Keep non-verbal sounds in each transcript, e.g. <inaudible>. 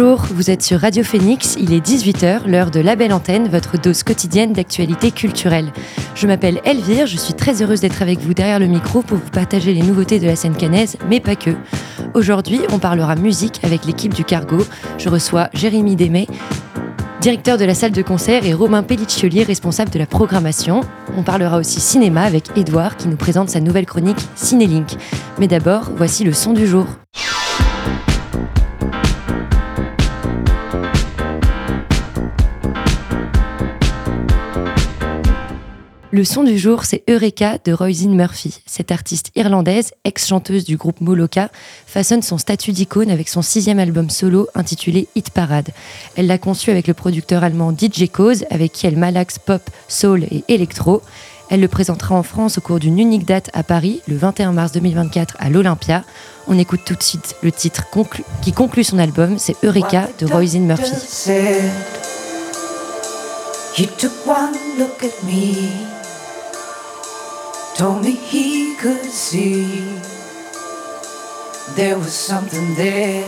Bonjour, vous êtes sur Radio Phoenix, il est 18h, l'heure de la belle antenne, votre dose quotidienne d'actualité culturelle. Je m'appelle Elvire, je suis très heureuse d'être avec vous derrière le micro pour vous partager les nouveautés de la scène canaise, mais pas que. Aujourd'hui, on parlera musique avec l'équipe du Cargo. Je reçois Jérémy Démé, directeur de la salle de concert, et Romain Pelliccioli, responsable de la programmation. On parlera aussi cinéma avec Edouard qui nous présente sa nouvelle chronique Cinélink. Mais d'abord, voici le son du jour. Le son du jour, c'est Eureka de Roisin Murphy. Cette artiste irlandaise, ex-chanteuse du groupe Moloka, façonne son statut d'icône avec son sixième album solo intitulé Hit Parade. Elle l'a conçu avec le producteur allemand DJ Cause, avec qui elle malaxe pop, soul et électro. Elle le présentera en France au cours d'une unique date à Paris, le 21 mars 2024 à l'Olympia. On écoute tout de suite le titre qui conclut son album, c'est Eureka de Roisin Murphy. Told me he could see there was something there.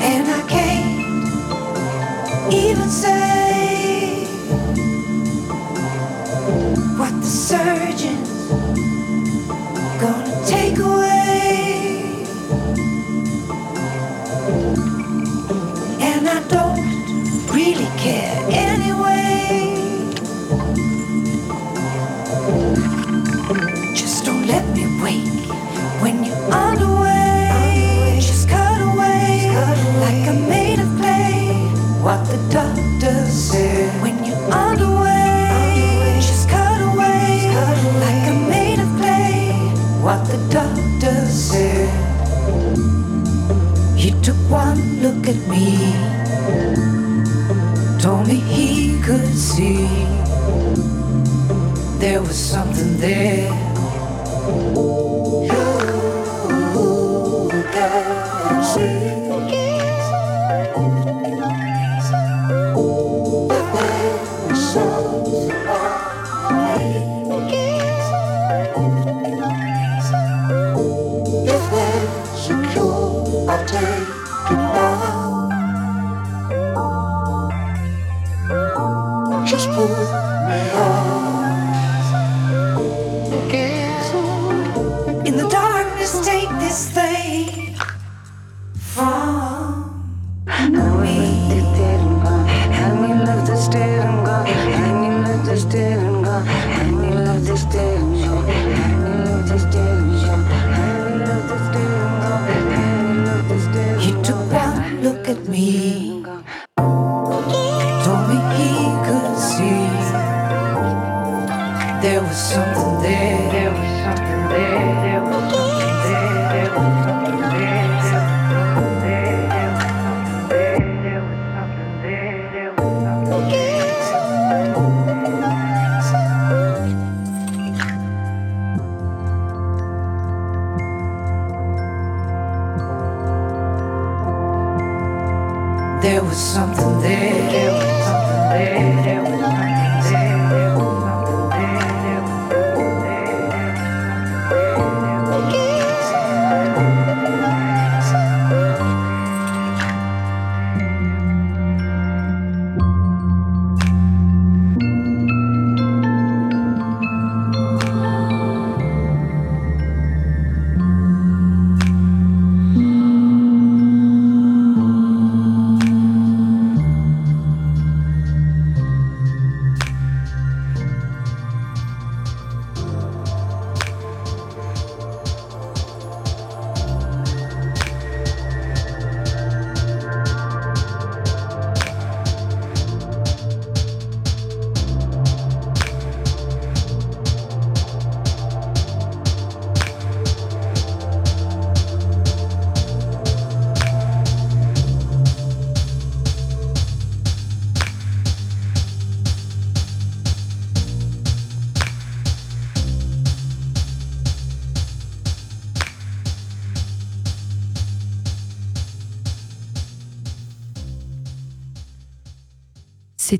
And I can't even say what the surgeon's gonna take away. And I don't really care anyway.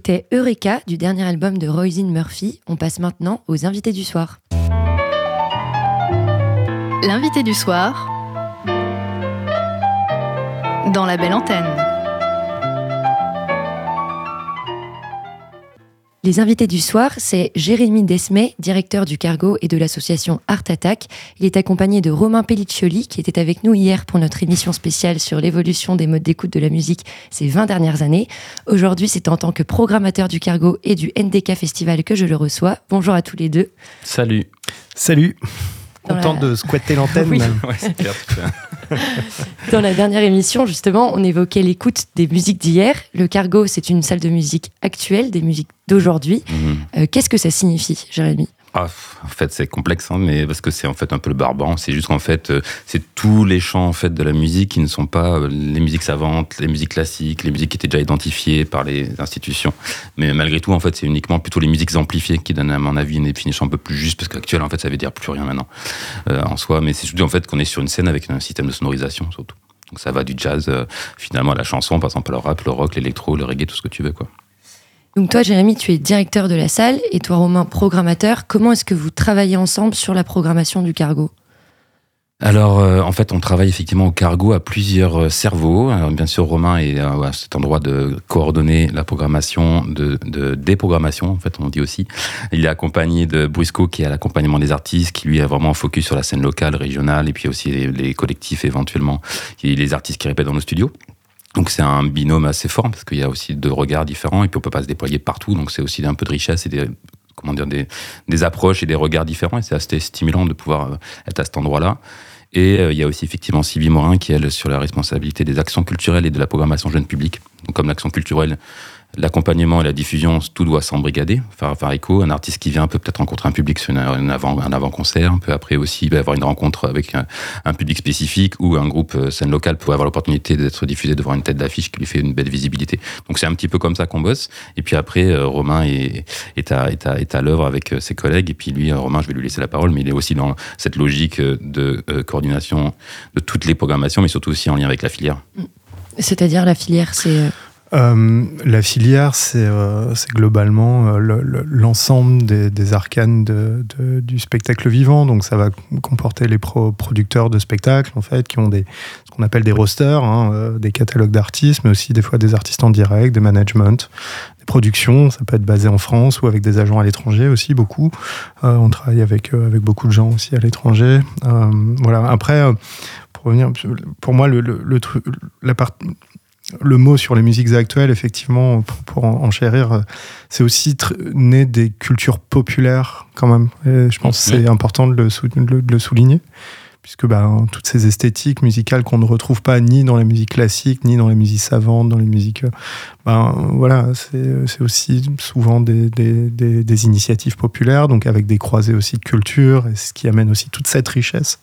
C'était Eureka du dernier album de Roisin Murphy. On passe maintenant aux invités du soir. L'invité du soir dans la belle antenne. Les invités du soir, c'est Jérémy Desmet, directeur du Cargo et de l'association Art Attack. Il est accompagné de Romain Pelliccioli, qui était avec nous hier pour notre émission spéciale sur l'évolution des modes d'écoute de la musique ces 20 dernières années. Aujourd'hui, c'est en tant que programmateur du Cargo et du NDK Festival que je le reçois. Bonjour à tous les deux. Salut. Salut. Content de squatter l'antenne. <laughs> Oui. Dans la dernière émission, justement, on évoquait l'écoute des musiques d'hier. Le Cargo, c'est une salle de musique actuelle, des musiques d'aujourd'hui. Mhm. Euh, Qu'est-ce que ça signifie, Jérémy? Ah, en fait, c'est complexe, hein, mais parce que c'est en fait un peu le barbant. C'est juste qu'en fait, euh, c'est tous les champs en fait de la musique qui ne sont pas euh, les musiques savantes, les musiques classiques, les musiques qui étaient déjà identifiées par les institutions. Mais malgré tout, en fait, c'est uniquement plutôt les musiques amplifiées qui donnent, à mon avis, une définition un peu plus juste, parce qu'actuel, en fait, ça veut dire plus rien maintenant euh, en soi. Mais c'est surtout en fait qu'on est sur une scène avec un système de sonorisation surtout. Donc ça va du jazz finalement à la chanson, par exemple le rap, le rock, l'électro, le reggae, tout ce que tu veux, quoi. Donc toi, Jérémy, tu es directeur de la salle et toi, Romain, programmateur. Comment est-ce que vous travaillez ensemble sur la programmation du Cargo? Alors, euh, en fait, on travaille effectivement au cargo à plusieurs euh, cerveaux. Alors, bien sûr, Romain est euh, à cet endroit de coordonner la programmation, de, déprogrammation, en fait, on dit aussi. Il est accompagné de Brusco, qui est à l'accompagnement des artistes, qui lui a vraiment focus sur la scène locale, régionale, et puis aussi les, les collectifs éventuellement, les artistes qui répètent dans nos studios. Donc c'est un binôme assez fort parce qu'il y a aussi deux regards différents et puis on peut pas se déployer partout. Donc c'est aussi un peu de richesse et des comment dire des, approches et des regards différents et c'est assez stimulant de pouvoir euh, être à cet endroit-là. Et euh, il y a aussi effectivement Sylvie Morin qui elle sur la responsabilité des actions culturelles et de la programmation jeune public. Donc comme l'action culturelle, l'accompagnement et la diffusion, tout doit s'embrigader, faire. Un artiste qui vient peut peut-être rencontrer un public sur une avant, un avant-concert, peut après aussi avoir une rencontre avec un, un public spécifique ou un groupe euh, scène locale peut avoir l'opportunité d'être diffusé devant une tête d'affiche qui lui fait une belle visibilité. Donc c'est un petit peu comme ça qu'on bosse. Et puis après, euh, Romain est, à, est à, l'œuvre avec euh, ses collègues. Et puis lui, Romain, je vais lui laisser la parole, mais il est aussi dans cette logique de coordination de toutes les programmations, mais surtout aussi en lien avec la filière. C'est-à-dire la filière, c'est... euh, la filière, c'est euh, globalement euh, le- le- l'ensemble des, des arcanes de- de- du spectacle vivant. Donc, ça va comporter les pro- producteurs de spectacles, en fait, qui ont des, ce qu'on appelle des rosters, hein, euh, des catalogues d'artistes, mais aussi des fois des artistes en direct, des managements, des productions. Ça peut être basé en France ou avec des agents à l'étranger aussi, beaucoup. Euh, on travaille avec, avec beaucoup de gens aussi à l'étranger. Voilà. Après, pour revenir, pour moi, le, le, le la part, le mot sur les musiques actuelles, effectivement, pour, pour en, en chérir, euh, c'est aussi né des cultures populaires, quand même. Et je pense que c'est important de le, sou- de le- de le souligner, puisque ben, toutes ces esthétiques musicales qu'on ne retrouve pas ni dans la musique classique, ni dans la musique savante, dans les musiques. Ben, voilà, c'est aussi souvent des, initiatives populaires, donc avec des croisées aussi de culture, et ce qui amène aussi toute cette richesse,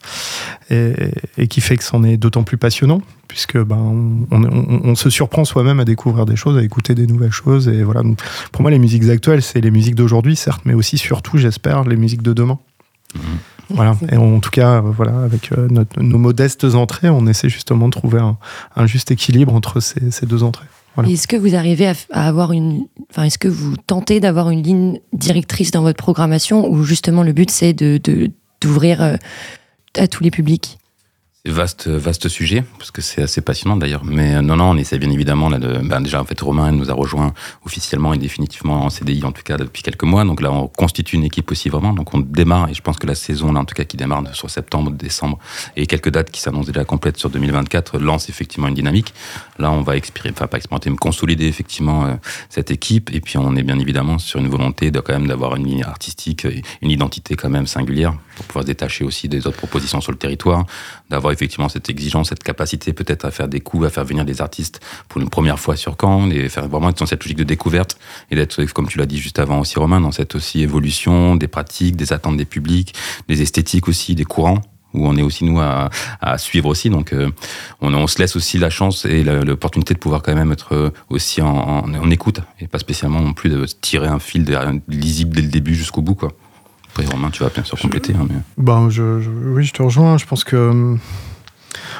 et, qui fait que c'en est d'autant plus passionnant puisque ben on, se surprend soi-même à découvrir des choses, à écouter des nouvelles choses. Et voilà, pour moi, les musiques actuelles, c'est les musiques d'aujourd'hui, certes, mais aussi, surtout, j'espère, les musiques de demain. Voilà. Et en tout cas, euh, voilà, avec euh, notre- nos modestes entrées, on essaie justement de trouver un, un juste équilibre entre ces, ces deux entrées. Voilà. Est-ce que vous arrivez à, avoir une... Enfin, est-ce que vous tentez d'avoir une ligne directrice dans votre programmation ou justement le but c'est de, d'ouvrir euh, à tous les publics? Vaste, vaste sujet, parce que c'est assez passionnant d'ailleurs. Mais euh, non, non, on essaie bien évidemment là de. Ben déjà, en fait, Romain nous a rejoint officiellement et définitivement en CDI, en tout cas depuis quelques mois. Donc là, on constitue une équipe aussi vraiment. Donc on démarre, et je pense que la saison, là, en tout cas, qui démarre sur septembre, décembre, et quelques dates qui s'annoncent déjà complètes sur 2024, lance effectivement une dynamique. Là, on va expérimenter, enfin pas expérimenter, mais consolider effectivement euh, cette équipe. Et puis on est bien évidemment sur une volonté de quand même d'avoir une ligne artistique, une identité quand même singulière pour pouvoir se détacher aussi des autres propositions sur le territoire, d'avoir effectivement cette exigence, cette capacité peut-être à faire des coups, à faire venir des artistes pour une première fois sur Caen, et faire vraiment être dans cette logique de découverte et d'être, comme tu l'as dit juste avant aussi Romain, dans cette aussi évolution des pratiques, des attentes des publics, des esthétiques aussi, des courants où on est aussi nous à, suivre aussi. Donc euh, on, se laisse aussi la chance et l'opportunité de pouvoir quand même être euh, aussi en, écoute et pas spécialement non plus de tirer un fil lisible dès le début jusqu'au bout quoi. Après Romain, tu vas bien sûr compléter. hein, mais... Ben, je, je- oui, je te rejoins. Je pense que, hum,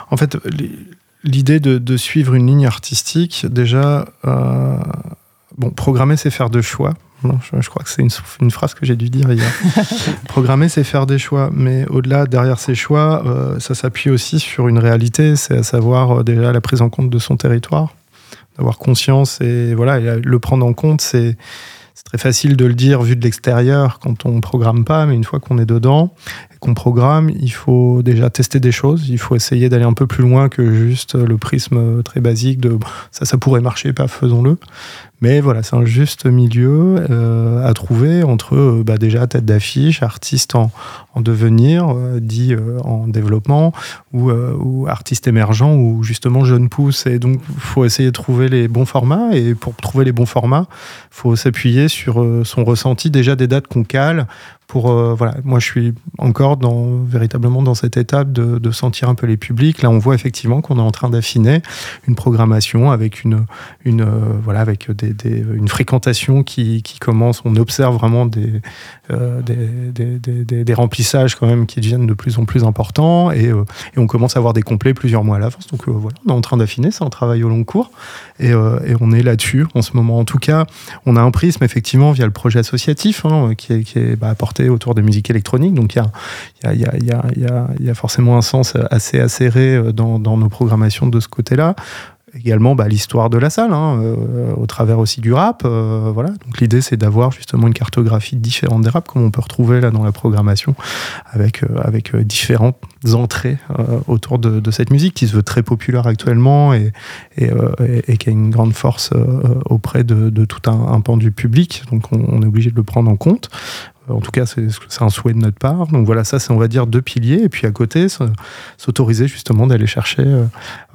en fait, li- l'idée de, de suivre une ligne artistique, déjà, euh, bon, programmer, c'est faire de choix. je, crois que c'est une, phrase que j'ai dû dire hier. <laughs> programmer, c'est faire des choix. Mais au-delà, derrière ces choix, euh, ça s'appuie aussi sur une réalité, c'est à savoir euh, déjà la prise en compte de son territoire, d'avoir conscience et voilà, le prendre en compte, c'est c'est très facile de le dire vu de l'extérieur quand on programme pas, mais une fois qu'on est dedans qu'on programme, il faut déjà tester des choses. Il faut essayer d'aller un peu plus loin que juste le prisme très basique de ça, ça pourrait marcher, pas faisons-le. Mais voilà, c'est un juste milieu euh, à trouver entre euh, bah, déjà tête d'affiche, artiste en, en devenir, euh, dit en développement, ou, ou, artiste émergent, ou justement jeune pousse. Et donc, il faut essayer de trouver les bons formats. Et pour trouver les bons formats, il faut s'appuyer sur son ressenti déjà des dates qu'on cale pour euh, voilà moi je suis encore véritablement dans cette étape de, sentir un peu les publics. Là on voit effectivement qu'on est en train d'affiner une programmation avec une euh, voilà avec une fréquentation qui, commence. On observe vraiment des, euh, des, des, remplissages quand même qui deviennent de plus en plus importants et, on commence à avoir des complets plusieurs mois à l'avance. Donc voilà on est en train d'affiner. C'est un travail au long cours et, on est là-dessus en ce moment. En tout cas on a un prisme effectivement via le projet associatif hein, qui est, est bah, apporté autour des musiques électroniques. Donc il y a, forcément un sens assez acéré euh, dans, nos programmations de ce côté-là également bah, l'histoire de la salle, hein, euh, au travers aussi du rap. Euh, voilà. Donc l'idée c'est d'avoir justement une cartographie différente des rap, comme on peut retrouver là dans la programmation, avec, différentes entrées autour de, de, cette musique qui se veut très populaire actuellement et, qui a une grande force auprès de, de tout un, un, pan du public. Donc on, on, est obligé de le prendre en compte. En tout cas, c'est un souhait de notre part. Donc voilà, ça, c'est, on va dire, deux piliers. Et puis à côté, s'autoriser justement d'aller chercher euh,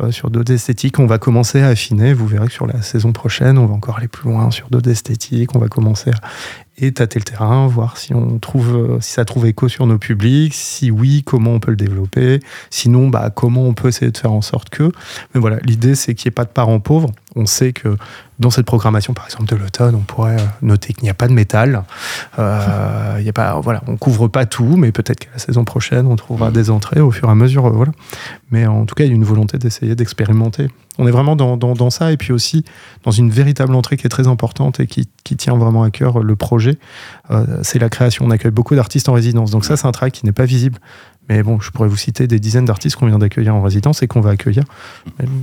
euh, sur d'autres esthétiques. On va commencer à affiner. Vous verrez que sur la saison prochaine, on va encore aller plus loin sur d'autres esthétiques. On va commencer à et le terrain, voir si on trouve, euh, si ça trouve écho sur nos publics, si oui, comment on peut le développer, sinon, bah, comment on peut essayer de faire en sorte que. Mais voilà, l'idée, c'est qu'il n'y ait pas de parents pauvres. On sait que dans cette programmation, par exemple, de l'automne, on pourrait euh, noter qu'il n'y a pas de métal. Euh, y a pas, voilà, on couvre pas tout, mais peut-être qu'à la saison prochaine, on trouvera des entrées au fur et à mesure. voilà. Mais en tout cas, il y a une volonté d'essayer d'expérimenter. On est vraiment dans, dans, dans, ça, et puis aussi dans une véritable entrée qui est très importante et qui, qui tient vraiment à cœur le projet. Euh, c'est la création. On accueille beaucoup d'artistes en résidence. Donc ça, c'est un travail qui n'est pas visible. Mais bon, je pourrais vous citer des dizaines d'artistes qu'on vient d'accueillir en résidence et qu'on va accueillir.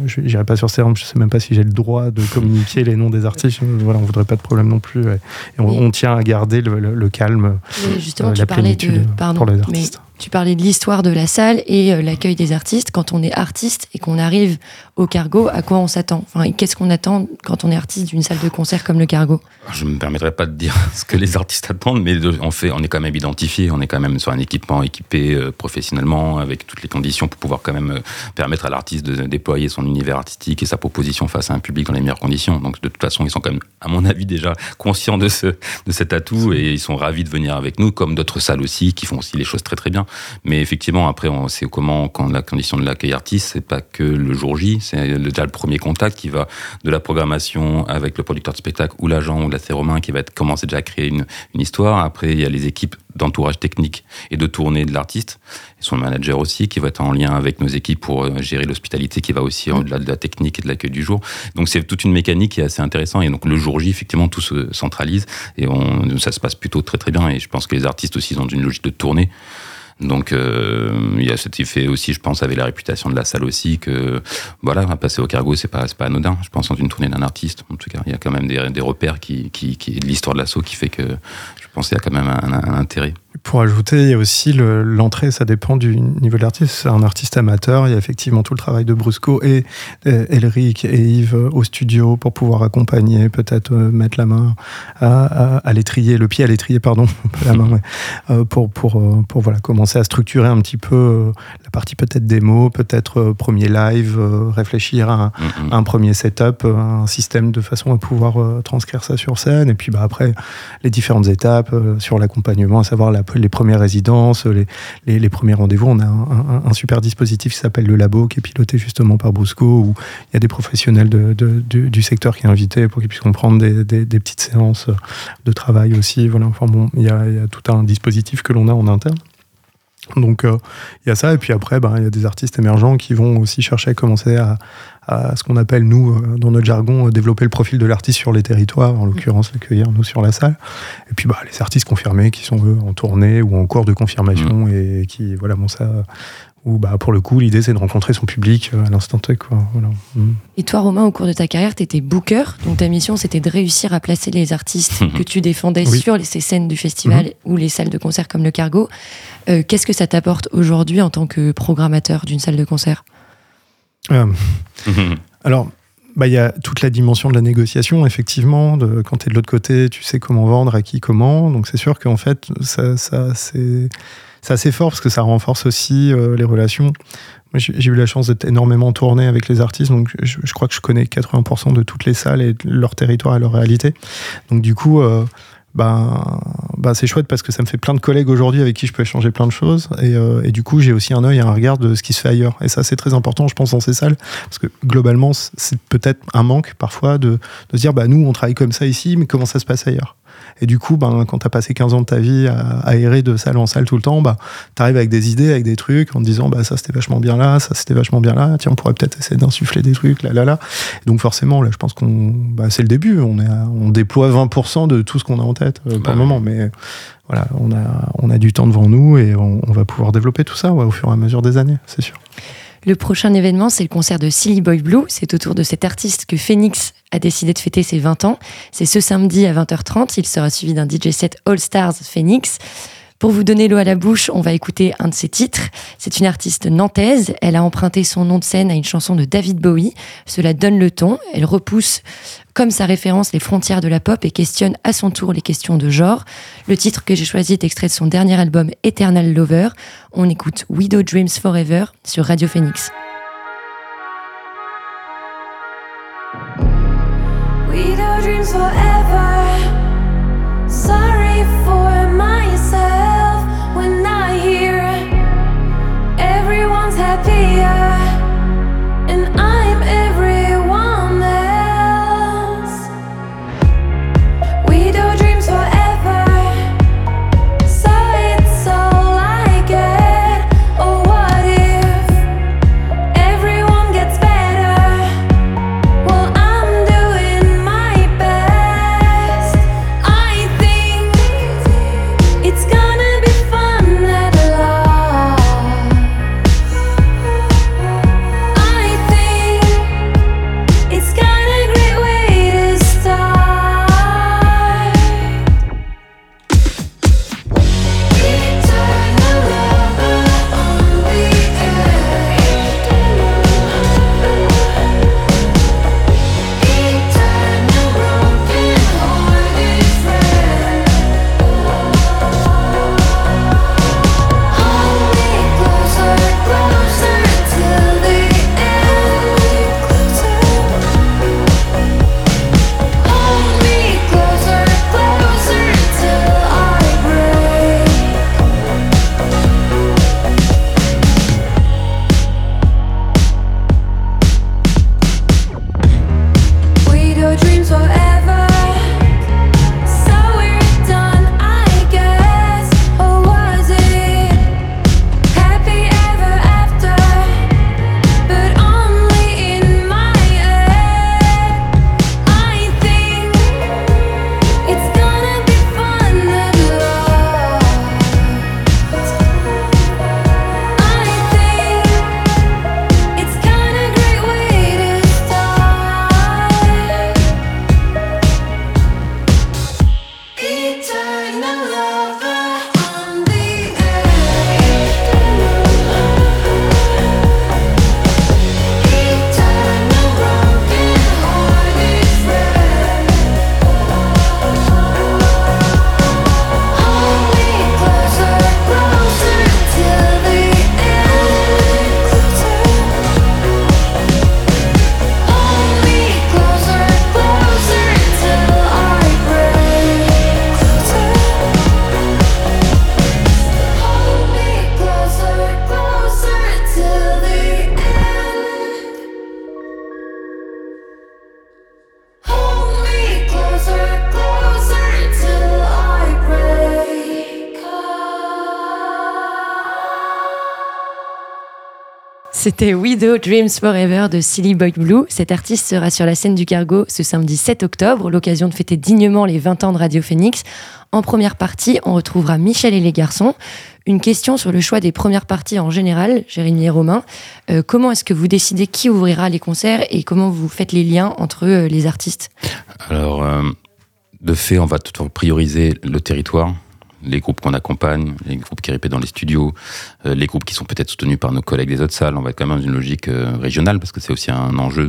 Je n'irai pas sur terme, je ne sais même pas si j'ai le droit de communiquer les noms des artistes. Voilà, on ne voudrait pas de problème non plus. Et on, tient à garder le, le, calme, justement, euh, la plénitude pour les artistes. Tu parlais de l'histoire de la salle et euh, l'accueil des artistes. Quand on est artiste et qu'on arrive au Cargo, à quoi on s'attend? Enfin, Qu'est-ce qu'on attend quand on est artiste d'une salle de concert comme le Cargo? Je ne me permettrai pas de dire <laughs> ce que les artistes attendent, mais on, fait, on est quand même identifié, on est quand même sur un équipement équipé euh, professionnellement, avec toutes les conditions pour pouvoir quand même euh, permettre à l'artiste de déployer son univers artistique et sa proposition face à un public dans les meilleures conditions. Donc de toute façon, ils sont quand même, à mon avis, déjà conscients de, ce, de cet atout et ils sont ravis de venir avec nous, comme d'autres salles aussi qui font aussi les choses très très bien. Mais effectivement, après, on sait comment, quand la condition de l'accueil artiste, c'est pas que le jour J, c'est déjà le premier contact qui va de la programmation avec le producteur de spectacle ou l'agent ou la Romain qui va être, commencer déjà à créer une, une histoire. Après, il y a les équipes d'entourage technique et de tournée de l'artiste, et son manager aussi, qui va être en lien avec nos équipes pour euh, gérer l'hospitalité, qui va aussi au-delà de la technique et de l'accueil du jour. Donc c'est toute une mécanique qui est assez intéressante. Et donc le jour J, effectivement, tout se centralise et on, ça se passe plutôt très très bien. Et je pense que les artistes aussi sont dans une logique de tournée. Donc euh, il y a cet effet aussi, je pense, avec la réputation de la salle aussi, que voilà, passer au cargo, c'est pas, pas anodin. Je pense dans une tournée d'un artiste, en tout cas, il y a quand même des, des repères qui, qui, qui de l'histoire de l'assaut qui fait que je pense qu'il y a quand même un intérêt. Pour ajouter, il y a aussi l'entrée, ça dépend du niveau de l'artiste. C'est un artiste amateur, il y a effectivement tout le travail de Brusco et, Elric et Yves au studio pour pouvoir accompagner, peut-être euh, mettre la main à, l'étrier, le pied à l'étrier, pardon, <laughs> la main, euh, pour, pour, euh, pour voilà, commencer à structurer un petit peu la partie peut-être démo, peut-être premier live, réfléchir à un, un, premier setup, un système de façon à pouvoir transcrire ça sur scène. Et puis bah, après, les différentes étapes sur l'accompagnement, à savoir la les premières résidences, les, les, premiers rendez-vous. On a un, super dispositif qui s'appelle le Labo, qui est piloté justement par Brusco, où il y a des professionnels de, du, secteur qui sont invités pour qu'ils puissent comprendre des, des, petites séances de travail aussi. Voilà. Enfin bon, il y, a, tout un dispositif que l'on a en interne. Donc euh, il y a ça, et puis après, ben, il y a des artistes émergents qui vont aussi chercher à commencer à, à ce qu'on appelle, nous, dans notre jargon, développer le profil de l'artiste sur les territoires, en l'occurrence l'accueillir, nous, sur la salle. Et puis, bah, les artistes confirmés qui sont, eux, en tournée ou en cours de confirmation mmh. et qui, voilà, bon, ça, où bah, pour le coup, l'idée c'est de rencontrer son public euh, à l'instant T. Quoi. Mm. Et toi, Romain, au cours de ta carrière, tu étais booker, donc ta mission c'était de réussir à placer les artistes que tu défendais sur ces scènes du festival mm-hmm. ou les salles de concert comme le Cargo. Euh, qu'est-ce que ça t'apporte aujourd'hui en tant que programmateur d'une salle de concert? Euh, Alors, bah, il y a toute la dimension de la négociation, effectivement. De, quand tu es de l'autre côté, tu sais comment vendre, à qui, comment. Donc c'est sûr qu'en fait, ça, ça c'est c'est assez fort parce que ça renforce aussi euh, les relations. J'ai eu la chance d'être énormément tourné avec les artistes, donc je, crois que je connais 80% de toutes les salles et leur territoire et leur réalité. Donc du coup, euh, ben, ben, c'est chouette parce que ça me fait plein de collègues aujourd'hui avec qui je peux échanger plein de choses. Et, euh, et du coup, j'ai aussi un œil et un regard de ce qui se fait ailleurs. Et ça, c'est très important, je pense, dans ces salles. Parce que globalement, c'est peut-être un manque parfois de, de se dire, bah, nous, on travaille comme ça ici, mais comment ça se passe ailleurs? Et du coup, ben, quand tu as passé 15 ans de ta vie à, aérer de salle en salle tout le temps, bah, tu arrives avec des idées, avec des trucs, en te disant bah, ça c'était vachement bien là, ça c'était vachement bien là, tiens, on pourrait peut-être essayer d'insuffler des trucs, là, là, là. donc forcément, là, je pense qu'on bah, c'est le début. On, est on déploie 20% de tout ce qu'on a en tête euh, pour bah le moment. Mais voilà, on a, on a du temps devant nous et on, va pouvoir développer tout ça au fur et à mesure des années, c'est sûr. Le prochain événement, c'est le concert de Silly Boy Blue. C'est autour de cet artiste que Phoenix a décidé de fêter ses 20 ans. C'est ce samedi à 20h30. Il sera suivi d'un DJ set All Stars Phoenix. Pour vous donner l'eau à la bouche, on va écouter un de ses titres. C'est une artiste nantaise. Elle a emprunté son nom de scène à une chanson de David Bowie. Cela donne le ton. Elle repousse comme sa référence les frontières de la pop et questionne à son tour les questions de genre. Le titre que j'ai choisi est extrait de son dernier album Eternal Lover. On écoute Widow Dreams Forever sur Radio Phoenix. C'était Widow Dreams Forever de Silly Boy Blue. Cet artiste sera sur la scène du Cargo ce samedi 7 octobre, l'occasion de fêter dignement les 20 ans de Radio Phoenix. En première partie, on retrouvera Michel et les garçons. Une question sur le choix des premières parties en général, Jérémy et Romain. Euh, comment est-ce que vous décidez qui ouvrira les concerts et comment vous faites les liens entre euh, les artistes? Alors, euh, de fait, on va toujours prioriser le territoire les groupes qu'on accompagne, les groupes qui répètent dans les studios, euh, les groupes qui sont peut-être soutenus par nos collègues des autres salles. On va être quand même dans une logique euh, régionale parce que c'est aussi un enjeu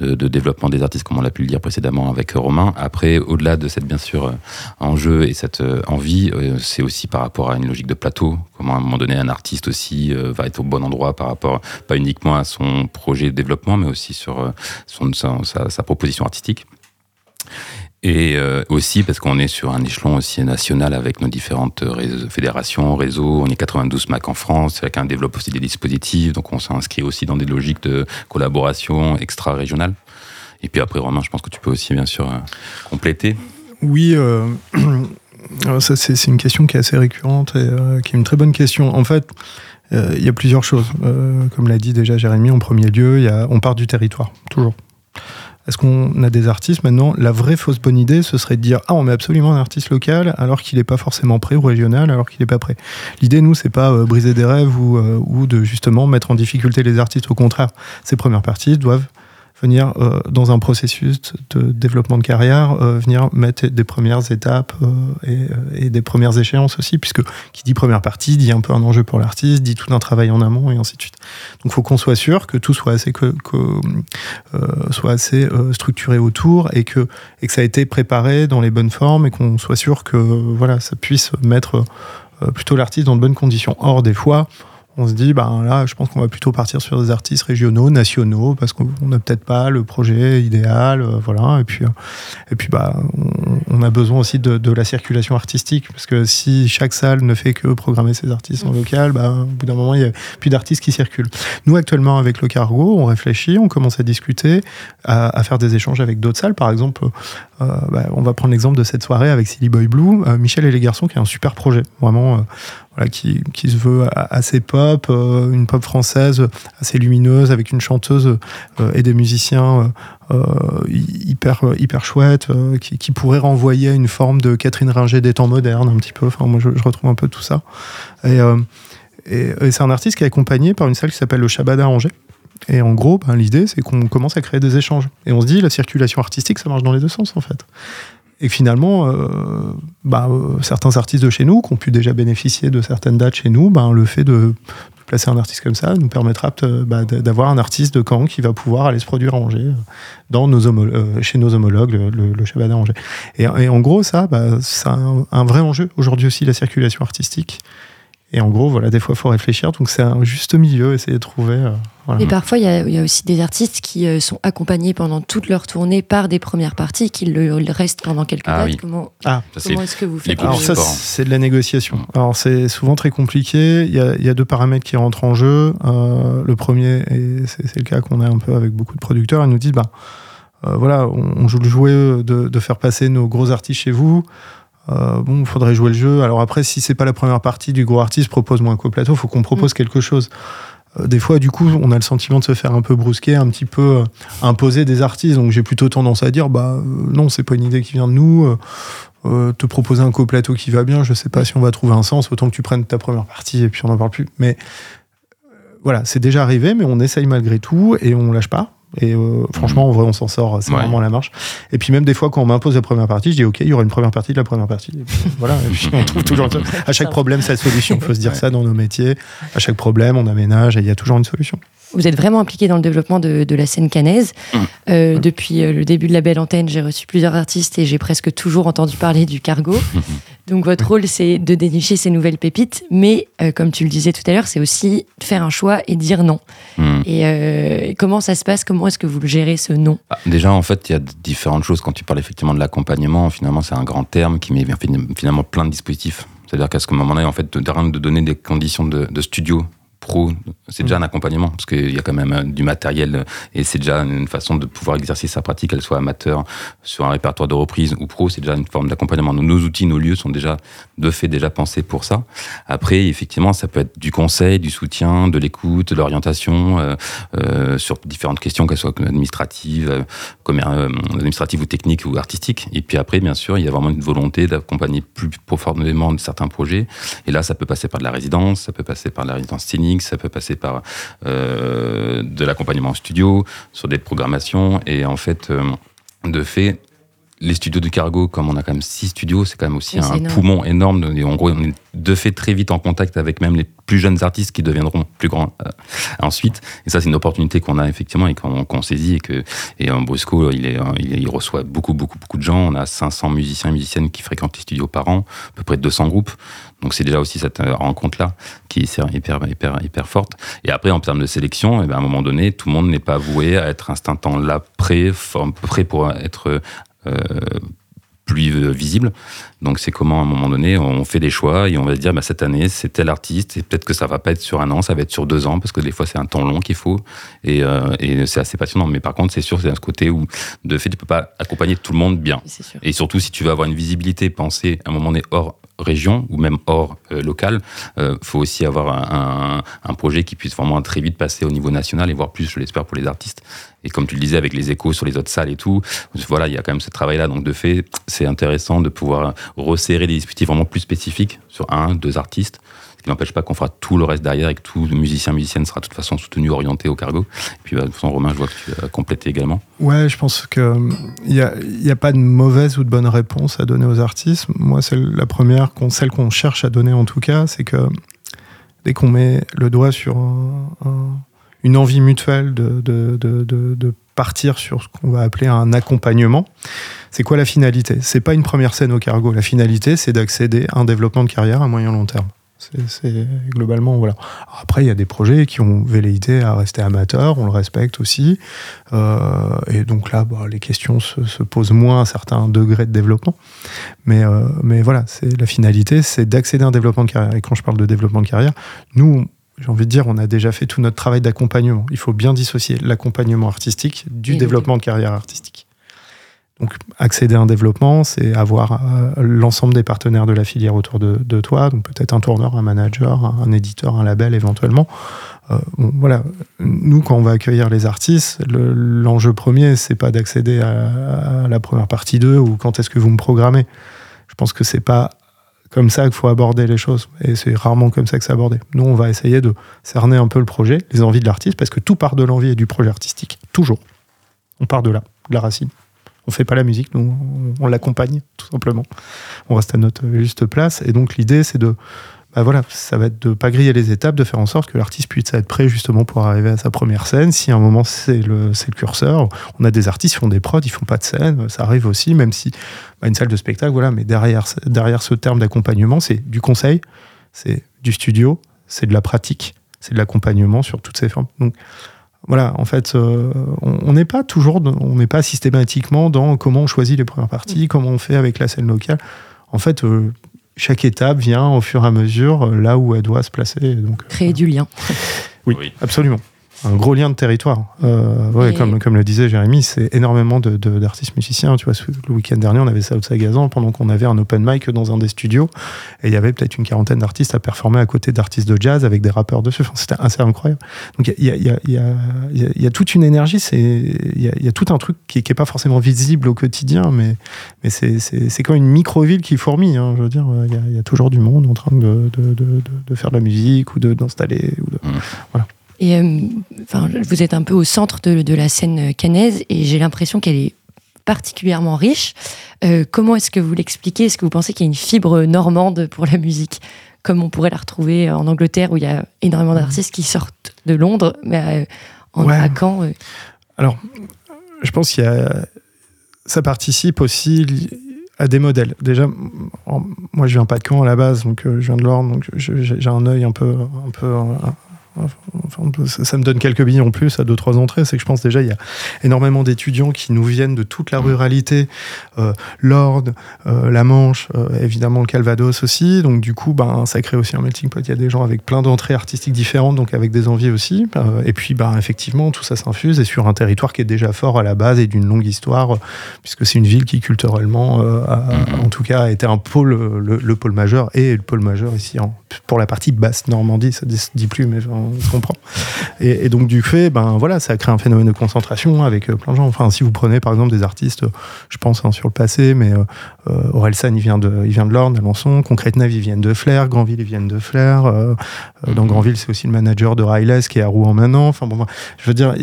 de, développement des artistes, comme on l'a pu le dire précédemment avec Romain. Après, au-delà de cette bien sûr euh, enjeu et cette envie, c'est aussi par rapport à une logique de plateau. Comment à un moment donné un artiste aussi va être au bon endroit par rapport pas uniquement à son projet de développement, mais aussi sur son, sa proposition artistique. Et euh, aussi parce qu'on est sur un échelon aussi national avec nos différentes fédérations, réseaux. On est 92 MAC en France, chacun développe aussi des dispositifs. Donc on s'inscrit aussi dans des logiques de collaboration extra-régionale. Et puis après, Romain, je pense que tu peux aussi bien sûr euh, compléter. Oui, euh, <clears throat> ça c'est une question qui est assez récurrente et qui est une très bonne question. En fait, il y a plusieurs choses. comme l'a dit déjà Jérémy, en premier lieu, on part du territoire, toujours. Est-ce qu'on a des artistes maintenant? La vraie fausse bonne idée, ce serait de dire ah on met absolument un artiste local alors qu'il n'est pas forcément prêt ou régional alors qu'il n'est pas prêt. L'idée nous c'est pas euh, briser des rêves ou, euh, ou de justement mettre en difficulté les artistes. Au contraire, ces premières parties doivent venir euh, dans un processus de développement de carrière, euh, venir mettre des premières étapes euh, et, et, des premières échéances aussi, puisque qui dit première partie dit un peu un enjeu pour l'artiste, dit tout un travail en amont et ainsi de suite. Donc il faut qu'on soit sûr que tout soit assez, que, que soit assez structuré autour et que, et que ça a été préparé dans les bonnes formes et qu'on soit sûr que voilà, ça puisse mettre plutôt l'artiste dans de bonnes conditions. Or, des fois, on se dit, ben là, je pense qu'on va plutôt partir sur des artistes régionaux, nationaux, parce qu'on n'a peut-être pas le projet idéal, euh, voilà. Et puis, euh, et puis, bah, on, a besoin aussi de, la circulation artistique, parce que si chaque salle ne fait que programmer ses artistes en local, bah, au bout d'un moment, il n'y a plus d'artistes qui circulent. Nous, actuellement, avec le Cargo, on réfléchit, on commence à discuter, à, faire des échanges avec d'autres salles. Par exemple, bah, on va prendre l'exemple de cette soirée avec Silly Boy Blue, Michel et les garçons, qui est un super projet, vraiment qui, qui, se veut assez pop, euh, une pop française assez lumineuse avec une chanteuse euh, et des musiciens euh, hyper hyper chouettes qui, qui pourraient renvoyer à une forme de Catherine Ringer des temps modernes un petit peu. Enfin, moi, je, retrouve un peu tout ça. Et, et, c'est un artiste qui est accompagné par une salle qui s'appelle le Shabada Angers. Et en gros, ben, l'idée, c'est qu'on commence à créer des échanges. Et on se dit, la circulation artistique, ça marche dans les deux sens, en fait. Et finalement, euh, bah, euh, certains artistes de chez nous, qui ont pu déjà bénéficier de certaines dates chez nous, bah, le fait de, placer un artiste comme ça nous permettra d'avoir un artiste de Caen qui va pouvoir aller se produire à Angers, euh, chez nos homologues, le, le Chabad Angers. Et, en gros, ça, c'est un, vrai enjeu aujourd'hui aussi, la circulation artistique. Et en gros, voilà, des fois, il faut réfléchir. Donc, c'est un juste milieu, essayer de trouver. Euh, Et parfois, il y, a aussi des artistes qui euh, sont accompagnés pendant toute leur tournée par des premières parties, qui le, restent pendant quelques ah, dates. Comment, ah, comment est-ce que vous faites Alors, ça, c'est de la négociation. Alors, c'est souvent très compliqué. Il y, a, il y, a, deux paramètres qui rentrent en jeu. Euh, le premier, et c'est le cas qu'on a un peu avec beaucoup de producteurs, ils nous disent bah, voilà, on, joue le jouet de, de faire passer nos gros artistes chez vous. Euh, bon, il faudrait jouer le jeu. Alors après, si c'est pas la première partie du gros artiste, propose-moi un co-plateau, faut qu'on propose mm. quelque chose. Euh, des fois, du coup, on a le sentiment de se faire un peu brusquer, un petit peu euh, imposer des artistes. Donc j'ai plutôt tendance à dire, bah non, c'est pas une idée qui vient de nous. te proposer un co-plateau qui va bien, je sais pas si on va trouver un sens, autant que tu prennes ta première partie et puis on n'en parle plus. Mais voilà, c'est déjà arrivé, mais on essaye malgré tout et on lâche pas. Et euh, franchement, en vrai, on s'en sort, c'est vraiment la marche. Et puis même des fois, quand on m'impose la première partie, je dis OK, il y aura une première partie de la première partie. voilà, et puis on trouve toujours à chaque problème sa solution. Il faut se dire ça dans nos métiers. À chaque problème, on aménage et il y a toujours une solution. Vous êtes vraiment impliqué dans le développement de, la scène canaise. Mmh. Euh, mmh. Depuis euh, le début de la belle antenne, j'ai reçu plusieurs artistes et j'ai presque toujours entendu parler du cargo. <laughs> Donc votre rôle, c'est de dénicher ces nouvelles pépites, mais euh, comme tu le disais tout à l'heure, c'est aussi de faire un choix et dire non. Mmh. Et comment ça se passe? Comment est-ce que vous le gérez ce non? Ah, Déjà, en fait, il y a différentes choses. Quand tu parles effectivement de l'accompagnement, finalement, c'est un grand terme qui met finalement plein de dispositifs. C'est-à-dire qu'à ce moment-là, en fait, de, de donner des conditions de, de studio pro, c'est déjà un accompagnement, parce qu'il y a quand même euh, du matériel, et c'est déjà une façon de pouvoir exercer sa pratique, qu'elle soit amateur, sur un répertoire de reprise ou pro, c'est déjà une forme d'accompagnement. Nos outils, nos lieux sont déjà, de fait, déjà pensés pour ça. Après, effectivement, ça peut être du conseil, du soutien, de l'écoute, de l'orientation, euh, euh, sur différentes questions, qu'elles soient administratives, euh, euh, administratives ou techniques ou artistiques. Et puis après, bien sûr, il y a vraiment une volonté d'accompagner plus profondément certains projets. Et là, ça peut passer par de la résidence, ça peut passer par de la résidence scénique, ça peut passer par euh, de l'accompagnement en studio, sur des programmations. Et en fait, euh, de fait, les studios du cargo, comme on a quand même six studios, c'est quand même aussi Oui, un énorme. poumon énorme. Et en gros, on est de fait très vite en contact avec même les plus jeunes artistes qui deviendront plus grands euh, ensuite. Et ça, c'est une opportunité qu'on a effectivement et qu'on saisit. Et que et euh, Brusco, il, est, euh, il, est- il reçoit beaucoup, beaucoup, beaucoup de gens. On a 500 musiciens et musiciennes qui fréquentent les studios par an, à peu près 200 groupes. Donc c'est déjà aussi cette rencontre-là qui est hyper, hyper, hyper forte. Et après, en termes de sélection, eh ben, à un moment donné, tout le monde n'est pas voué à être instantant là prêt, prêt pour être plus euh, visible. Donc c'est comment à un moment donné on fait des choix et on va se dire bah, cette année c'est tel artiste et peut-être que ça va pas être sur un an, ça va être sur deux ans parce que des fois c'est un temps long qu'il faut et, euh, et c'est assez passionnant. Mais par contre c'est sûr c'est un côté où de fait tu peux pas accompagner tout le monde bien. Et surtout, si tu veux avoir une visibilité, penser à un moment donné hors région ou même hors euh, local, il faut aussi avoir un, projet qui puisse vraiment très vite passer au niveau national et voire plus, je l'espère, pour les artistes. Et comme tu le disais, avec les échos sur les autres salles et tout, voilà, il y a quand même ce travail-là. Donc, de fait, c'est intéressant de pouvoir resserrer des dispositifs vraiment plus spécifiques sur un, deux artistes. Qui n'empêche pas qu'on fera tout le reste derrière et que tout musicien, musicienne sera de toute façon soutenu, orienté au cargo. Et puis, bah, de toute façon, Romain, je vois que tu as complété également. Ouais, je pense que il n'y a, a pas de mauvaise ou de bonne réponse à donner aux artistes. Moi, c'est la première, celle qu'on cherche à donner en tout cas, c'est que dès qu'on met le doigt sur un- un- une envie mutuelle de- de partir sur ce qu'on va appeler un accompagnement, c'est quoi la finalité? C'est pas une première scène au cargo. La finalité, c'est d'accéder à un développement de carrière à moyen long terme. C'est, globalement voilà. Alors après, il y a des projets qui ont velléité à rester amateurs, on le respecte aussi. Euh, et donc là, bah, les questions se, se posent moins à un certain degré de développement. Mais, euh, mais voilà, c'est la finalité, c'est d'accéder à un développement de carrière. Et quand je parle de développement de carrière, nous, j'ai envie de dire, on a déjà fait tout notre travail d'accompagnement. Il faut bien dissocier l'accompagnement artistique du Et développement de carrière artistique. Donc, accéder à un développement, c'est avoir euh, l'ensemble des partenaires de la filière autour de, toi, donc peut-être un tourneur, un manager, un, éditeur, un label éventuellement. Euh, voilà, nous, quand on va accueillir les artistes, le- l'enjeu premier, c'est pas d'accéder à, la première partie d'eux ou quand est-ce que vous me programmez. Je pense que c'est pas comme ça qu'il faut aborder les choses. Et c'est rarement comme ça que c'est abordé. Nous, on va essayer de cerner un peu le projet, les envies de l'artiste, parce que tout part de l'envie et du projet artistique. Toujours. On part de là, de la racine. On fait pas la musique, nous, on, l'accompagne, tout simplement. On reste à notre juste place. Et donc, l'idée, c'est de. Bah voilà, ça va être de pas griller les étapes, de faire en sorte que l'artiste puisse être prêt justement pour arriver à sa première scène. Si à un moment c'est le, c'est le curseur, on a des artistes qui font des prods, ils font pas de scène, ça arrive aussi, même si bah, une salle de spectacle, voilà, mais derrière, derrière ce terme d'accompagnement, c'est du conseil, c'est du studio, c'est de la pratique, c'est de l'accompagnement sur toutes ces formes. Donc voilà, en fait, euh, on n'est pas toujours, on n'est pas systématiquement dans comment on choisit les premières parties, comment on fait avec la scène locale. En fait, euh, chaque étape vient au fur et à mesure euh, là où elle doit se placer. Donc, euh, Créer du lien. oui, Oui. absolument. Un gros lien de territoire. Euh, ouais, Et- comme, comme le disait Jérémy, c'est énormément de- de- d'artistes musiciens. Tu vois, le week-end dernier, on avait ça au Sagazan pendant qu'on avait un open mic dans un des studios. Et il y avait peut-être une quarantaine d'artistes à performer à côté d'artistes de jazz avec des rappeurs dessus. Enfin, C'était assez incroyable. Donc il y a, il y a- il y a- il y a- il y a toute une énergie. c'est- Il y a, il y a tout un truc qui n'est pas forcément visible au quotidien, mais, mais c'est- c'est c'est comme une micro-ville qui fourmille. hein. Je veux dire, il y, a, il y a toujours du monde en train de, de- de- de- de faire de la musique ou de- d'installer. ou de- Et euh, enfin, vous êtes un peu au centre de, de la scène cannaise et j'ai l'impression qu'elle est particulièrement riche. Euh, comment est-ce que vous l'expliquez? Est-ce que vous pensez qu'il y a une fibre normande pour la musique? Comme on pourrait la retrouver en Angleterre où il y a énormément d'artistes qui sortent de Londres, mais euh, en Ouais. à Caen, euh, Alors, je pense qu'il y a. Ça participe aussi à des modèles. Déjà, moi, je viens pas de Caen à la base, donc je viens de l'Orne, donc j'ai un œil un peu, un peu, ça, me donne quelques billes en plus à deux trois entrées. C'est que je pense déjà il y a énormément d'étudiants qui nous viennent de toute la ruralité, euh, l'Orde, euh, la Manche, euh, évidemment le Calvados aussi. Donc du coup, ben ça crée aussi un melting pot. Il y a des gens avec plein d'entrées artistiques différentes, donc avec des envies aussi. et puis, ben effectivement, tout ça s'infuse et sur un territoire qui est déjà fort à la base et d'une longue histoire, puisque c'est une ville qui culturellement, en tout cas, a été un pôle, le, pôle majeur et le pôle majeur ici pour la partie basse Normandie. Ça se dit plus, mais on se comprend. Et, donc du fait, ben voilà, ça crée un phénomène de concentration avec euh, plein de gens. Enfin, si vous prenez par exemple des artistes, je pense hein, sur le passé, mais euh, euh, Orelsan, il vient de, il vient de l'Orne, Alençon. Concrète Nav, ils viennent de Flair. Grandville, ils viennent de Flair. dans mhm. Grandville, c'est aussi le manager de Riles qui est à Rouen maintenant. Enfin bon, je veux dire,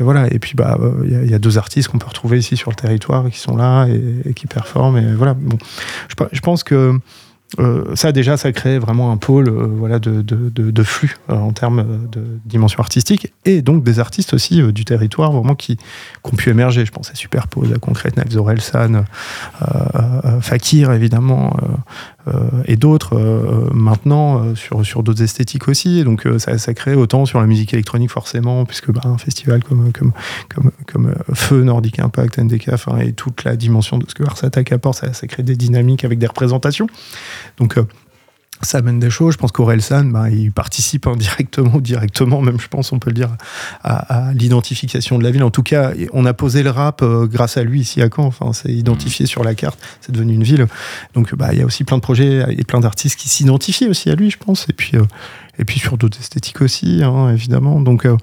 voilà. Et puis bah, il y, a deux artistes qu'on peut retrouver ici sur le territoire qui sont là et, qui performent. Et voilà. Bon, je pense que euh, ça déjà, ça crée vraiment un pôle euh, voilà, de, de, de, flux euh, en termes de dimension artistique et donc des artistes aussi du territoire vraiment qui, ont pu émerger. Je pense à Superpose, à Concrète, Navzorel, San, Fakir évidemment, et d'autres maintenant sur, sur d'autres esthétiques aussi. Donc ça, ça, crée autant sur la musique électronique forcément, puisque bah, un festival comme, comme, comme, Feu, Nordic Impact, NDK, et toute la dimension de ce que Ars apporte, ça, ça crée des dynamiques avec des représentations. Donc, euh, ça amène des choses. Je pense qu'Aurel San, bah, il participe indirectement ou directement, même je pense, on peut le dire, à, l'identification de la ville. En tout cas, on a posé le rap euh, grâce à lui ici à Caen. Enfin, c'est identifié sur la carte, c'est devenu une ville. Donc, bah, il y a aussi plein de projets et plein d'artistes qui s'identifient aussi à lui, je pense. Et puis, euh, et puis sur d'autres esthétiques aussi, hein, évidemment. Donc, euh,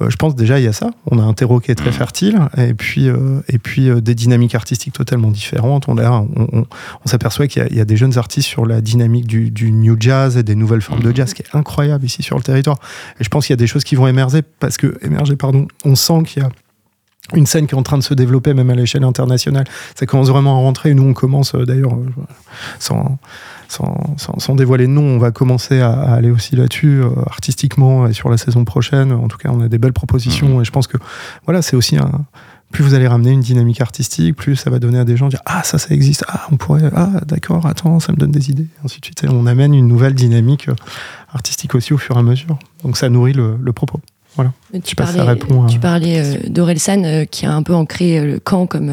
je pense déjà il y a ça. On a un terreau qui est très mmh. fertile et puis euh, et puis euh, des dynamiques artistiques totalement différentes. On, on, s'aperçoit qu'il y, a des jeunes artistes sur la dynamique du, new jazz et des nouvelles formes de mmh. jazz qui est incroyable ici sur le territoire. Et je pense qu'il y a des choses qui vont émerger parce que émerger pardon. On sent qu'il y a une scène qui est en train de se développer même à l'échelle internationale. Ça commence vraiment à rentrer. Nous, on commence d'ailleurs sans, sans, dévoiler de nom, on va commencer à, aller aussi là-dessus euh, artistiquement et sur la saison prochaine. En tout cas, on a des belles propositions mhm. et je pense que voilà, c'est aussi un. Plus vous allez ramener une dynamique artistique, plus ça va donner à des gens dire ah ça ça existe, ah on pourrait, ah d'accord, attends ça me donne des idées, ainsi de suite. Et on amène une nouvelle dynamique euh, artistique aussi au fur et à mesure. Donc ça nourrit le, propos. Voilà. Tu, parlais, tu parlais euh, d'Orelsan qui a un peu ancré le camp comme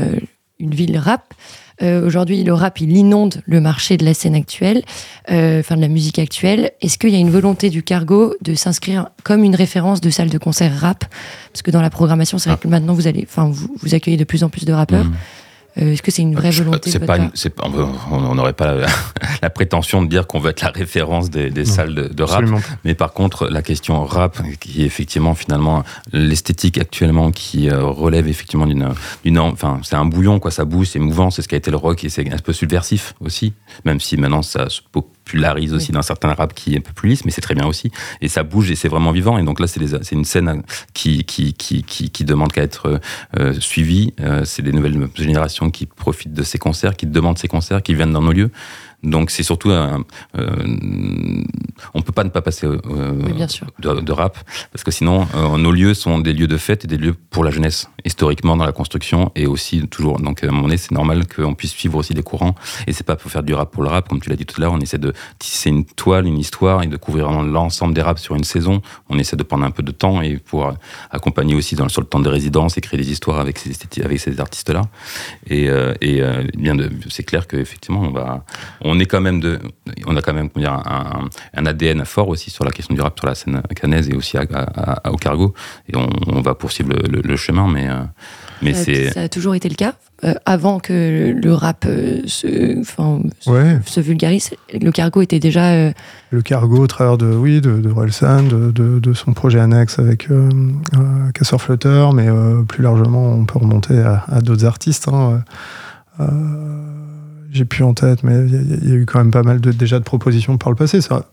une ville rap. Euh, aujourd'hui, le rap, il inonde le marché de la scène actuelle, euh, enfin de la musique actuelle. Est-ce qu'il y a une volonté du Cargo de s'inscrire comme une référence de salle de concert rap? Parce que dans la programmation, c'est vrai ah. que maintenant, vous, allez, enfin, vous, vous accueillez de plus en plus de rappeurs. Mmh. Euh, est-ce que c'est une vraie volonté c'est pas, On n'aurait pas <laughs> la, prétention de dire qu'on veut être la référence des, salles de, rap. Mais par contre, la question rap, qui est effectivement finalement l'esthétique actuellement, qui euh, relève effectivement d'une, enfin, c'est un bouillon quoi, ça bouge, c'est mouvant, c'est ce qui a été le rock et c'est un peu subversif aussi, même si maintenant ça se popularise aussi dans certains rap qui est un peu plus lisse, mais c'est très bien aussi. Et ça bouge et c'est vraiment vivant. Et donc là, c'est une scène qui, qui, qui, qui, demande qu'à être euh, suivie. Euh, c'est des nouvelles générations qui profitent de ces concerts, qui demandent ces concerts, qui viennent dans nos lieux. Donc c'est surtout un, euh, on peut pas ne pas passer euh, De, rap parce que sinon euh, nos lieux sont des lieux de fête et des lieux pour la jeunesse historiquement dans la construction et aussi toujours. Donc à un moment donné c'est normal qu'on puisse suivre aussi des courants. Et c'est pas pour faire du rap pour le rap comme tu l'as dit tout à l'heure on essaie de tisser une toile une histoire et de couvrir l'ensemble des raps sur une saison. On essaie de prendre un peu de temps et pour accompagner aussi dans, sur le temps de résidence et créer des histoires avec ces avec ces artistes là et, et bien c'est clair qu'effectivement on va on est quand même de, on a quand même dire, un, un, ADN fort aussi sur la question du rap sur la scène canaise et aussi au cargo. Et on, va poursuivre le, chemin, mais, euh, mais c'est. Ça a toujours été le cas. Euh, avant que le rap euh, se, se vulgarise, le cargo était déjà. Le cargo, au travers de, oui, de, de de, de, son projet annexe avec Casseur Flotteur, mais plus largement, on peut remonter à, d'autres artistes. Hein j'ai plus en tête, mais il y, a eu quand même pas mal de, déjà de propositions par le passé. Ça,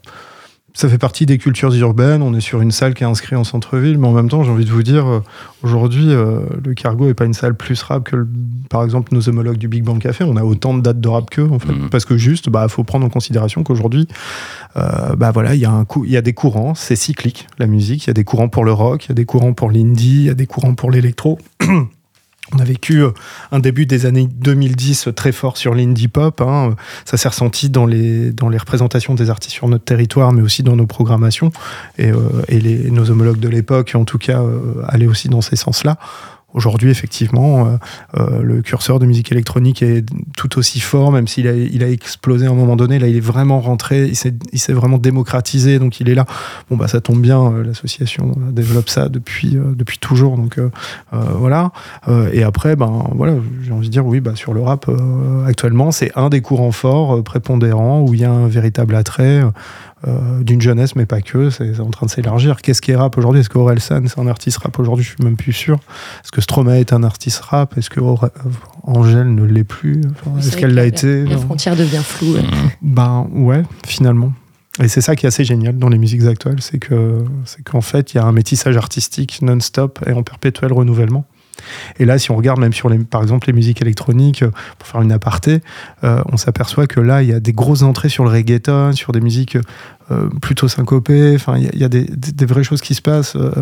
ça fait partie des cultures urbaines. On est sur une salle qui est inscrite en centre-ville, mais en même temps, j'ai envie de vous dire, euh, aujourd'hui, euh, le Cargo est pas une salle plus rap que, par exemple, nos homologues du Big Bang Café. On a autant de dates de rap qu'eux, en fait, mmh. parce que juste, bah, faut prendre en considération qu'aujourd'hui, euh, bah voilà, il y il y a des courants, c'est cyclique la musique. Il y a des courants pour le rock, il y a des courants pour l'indie, il y a des courants pour l'électro. <clears throat> On a vécu euh, un début des années 2010 très fort sur l'indie pop. Hein. Ça s'est ressenti dans les, dans les représentations des artistes sur notre territoire, mais aussi dans nos programmations. Et, euh, et nos homologues de l'époque, en tout cas, euh, allaient aussi dans ces sens-là. Aujourd'hui, effectivement, euh, euh, le curseur de musique électronique est tout aussi fort, même s'il a, il a explosé à un moment donné. Là, il est vraiment rentré, il s'est, vraiment démocratisé, donc il est là. Bon, bah, ça tombe bien, euh, l'association développe ça depuis, depuis toujours, donc voilà. et après, ben voilà, j'ai envie de dire, oui, bah, sur le rap, actuellement, c'est un des courants forts, prépondérants, où il y a un véritable attrait. Euh, d'une jeunesse, mais pas que. C'est en train de s'élargir. Qu'est-ce qui est rap aujourd'hui? Est-ce qu'Orelsan, c'est un artiste rap aujourd'hui? Je suis même plus sûr. Est-ce que Stromae est un artiste rap? Est-ce que Angèle ne l'est plus? Enfin, Est-ce qu'elle l'a été? La frontière devient floue. Ouais. Ben ouais, finalement. Et c'est ça qui est assez génial dans les musiques actuelles, c'est que c'est qu'en fait, il y a un métissage artistique non-stop et en perpétuel renouvellement. Et là, si on regarde même sur, les, par exemple, les musiques électroniques, pour faire une aparté, euh, on s'aperçoit que là, il y a des grosses entrées sur le reggaeton, sur des musiques euh, plutôt syncopées. Enfin, il y a, il y a des, des, des, vraies choses qui se passent. Euh,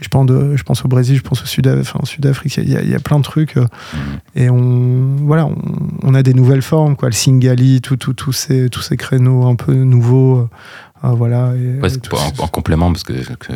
je, pense de, je pense au Brésil, je pense au Sud, enfin, Sud-Afrique. Il y, a, il y a plein de trucs. Euh, et on, voilà, on, on, a des nouvelles formes, quoi. Le singali, tout, tout ces, tous ces créneaux un peu nouveaux. Ah, voilà, et, ouais, et en, en, complément, parce que, que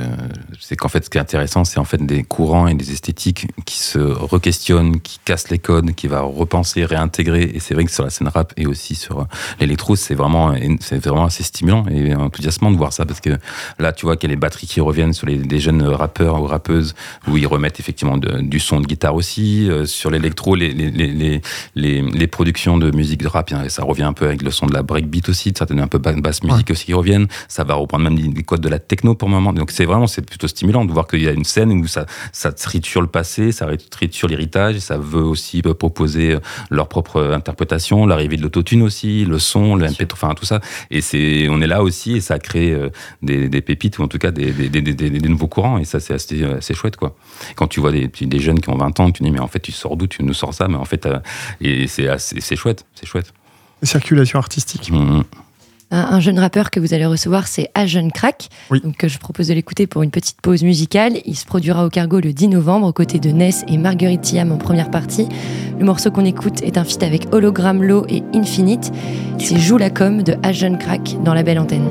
c'est qu'en fait, ce qui est intéressant, c'est en fait des courants et des esthétiques qui se requestionnent, qui cassent les codes, qui va repenser, réintégrer. Et c'est vrai que sur la scène rap et aussi sur l'électro, c'est vraiment, c'est vraiment assez stimulant et enthousiasmant de voir ça, parce que là, tu vois qu'il y a les batteries qui reviennent sur les des jeunes rappeurs ou rappeuses, où ils remettent effectivement de, du son de guitare aussi. Euh, sur l'électro, les, les, les, les, les productions de musique de rap, ça revient un peu avec le son de la breakbeat aussi, de certaines un peu basse musique ouais. aussi qui reviennent ça va reprendre même les codes de la techno pour le moment. Donc c'est vraiment, c'est plutôt stimulant de voir qu'il y a une scène où ça, ça triture le passé, ça triture l'héritage, et ça veut aussi proposer leur propre interprétation, l'arrivée de l'autotune aussi, le son, le MP, enfin tout ça. Et c'est, on est là aussi, et ça crée des, des pépites ou en tout cas des, des, des, des, des nouveaux courants. Et ça, c'est assez, assez, chouette, quoi. Quand tu vois des, des jeunes qui ont 20 ans, tu dis mais en fait tu sors d'où, tu nous sors ça, mais en fait, et c'est c'est chouette, c'est chouette. Circulation artistique. Mmh un jeune rappeur que vous allez recevoir, c'est Ajeune Crack. Oui. Donc, je propose de l'écouter pour une petite pause musicale. Il se produira au Cargo le 10 novembre aux côtés de Ness et Marguerite Thiam en première partie. Le morceau qu'on écoute est un feat avec Hologram Low et Infinite. C'est Joue la com de Ajeune Crack dans la belle antenne.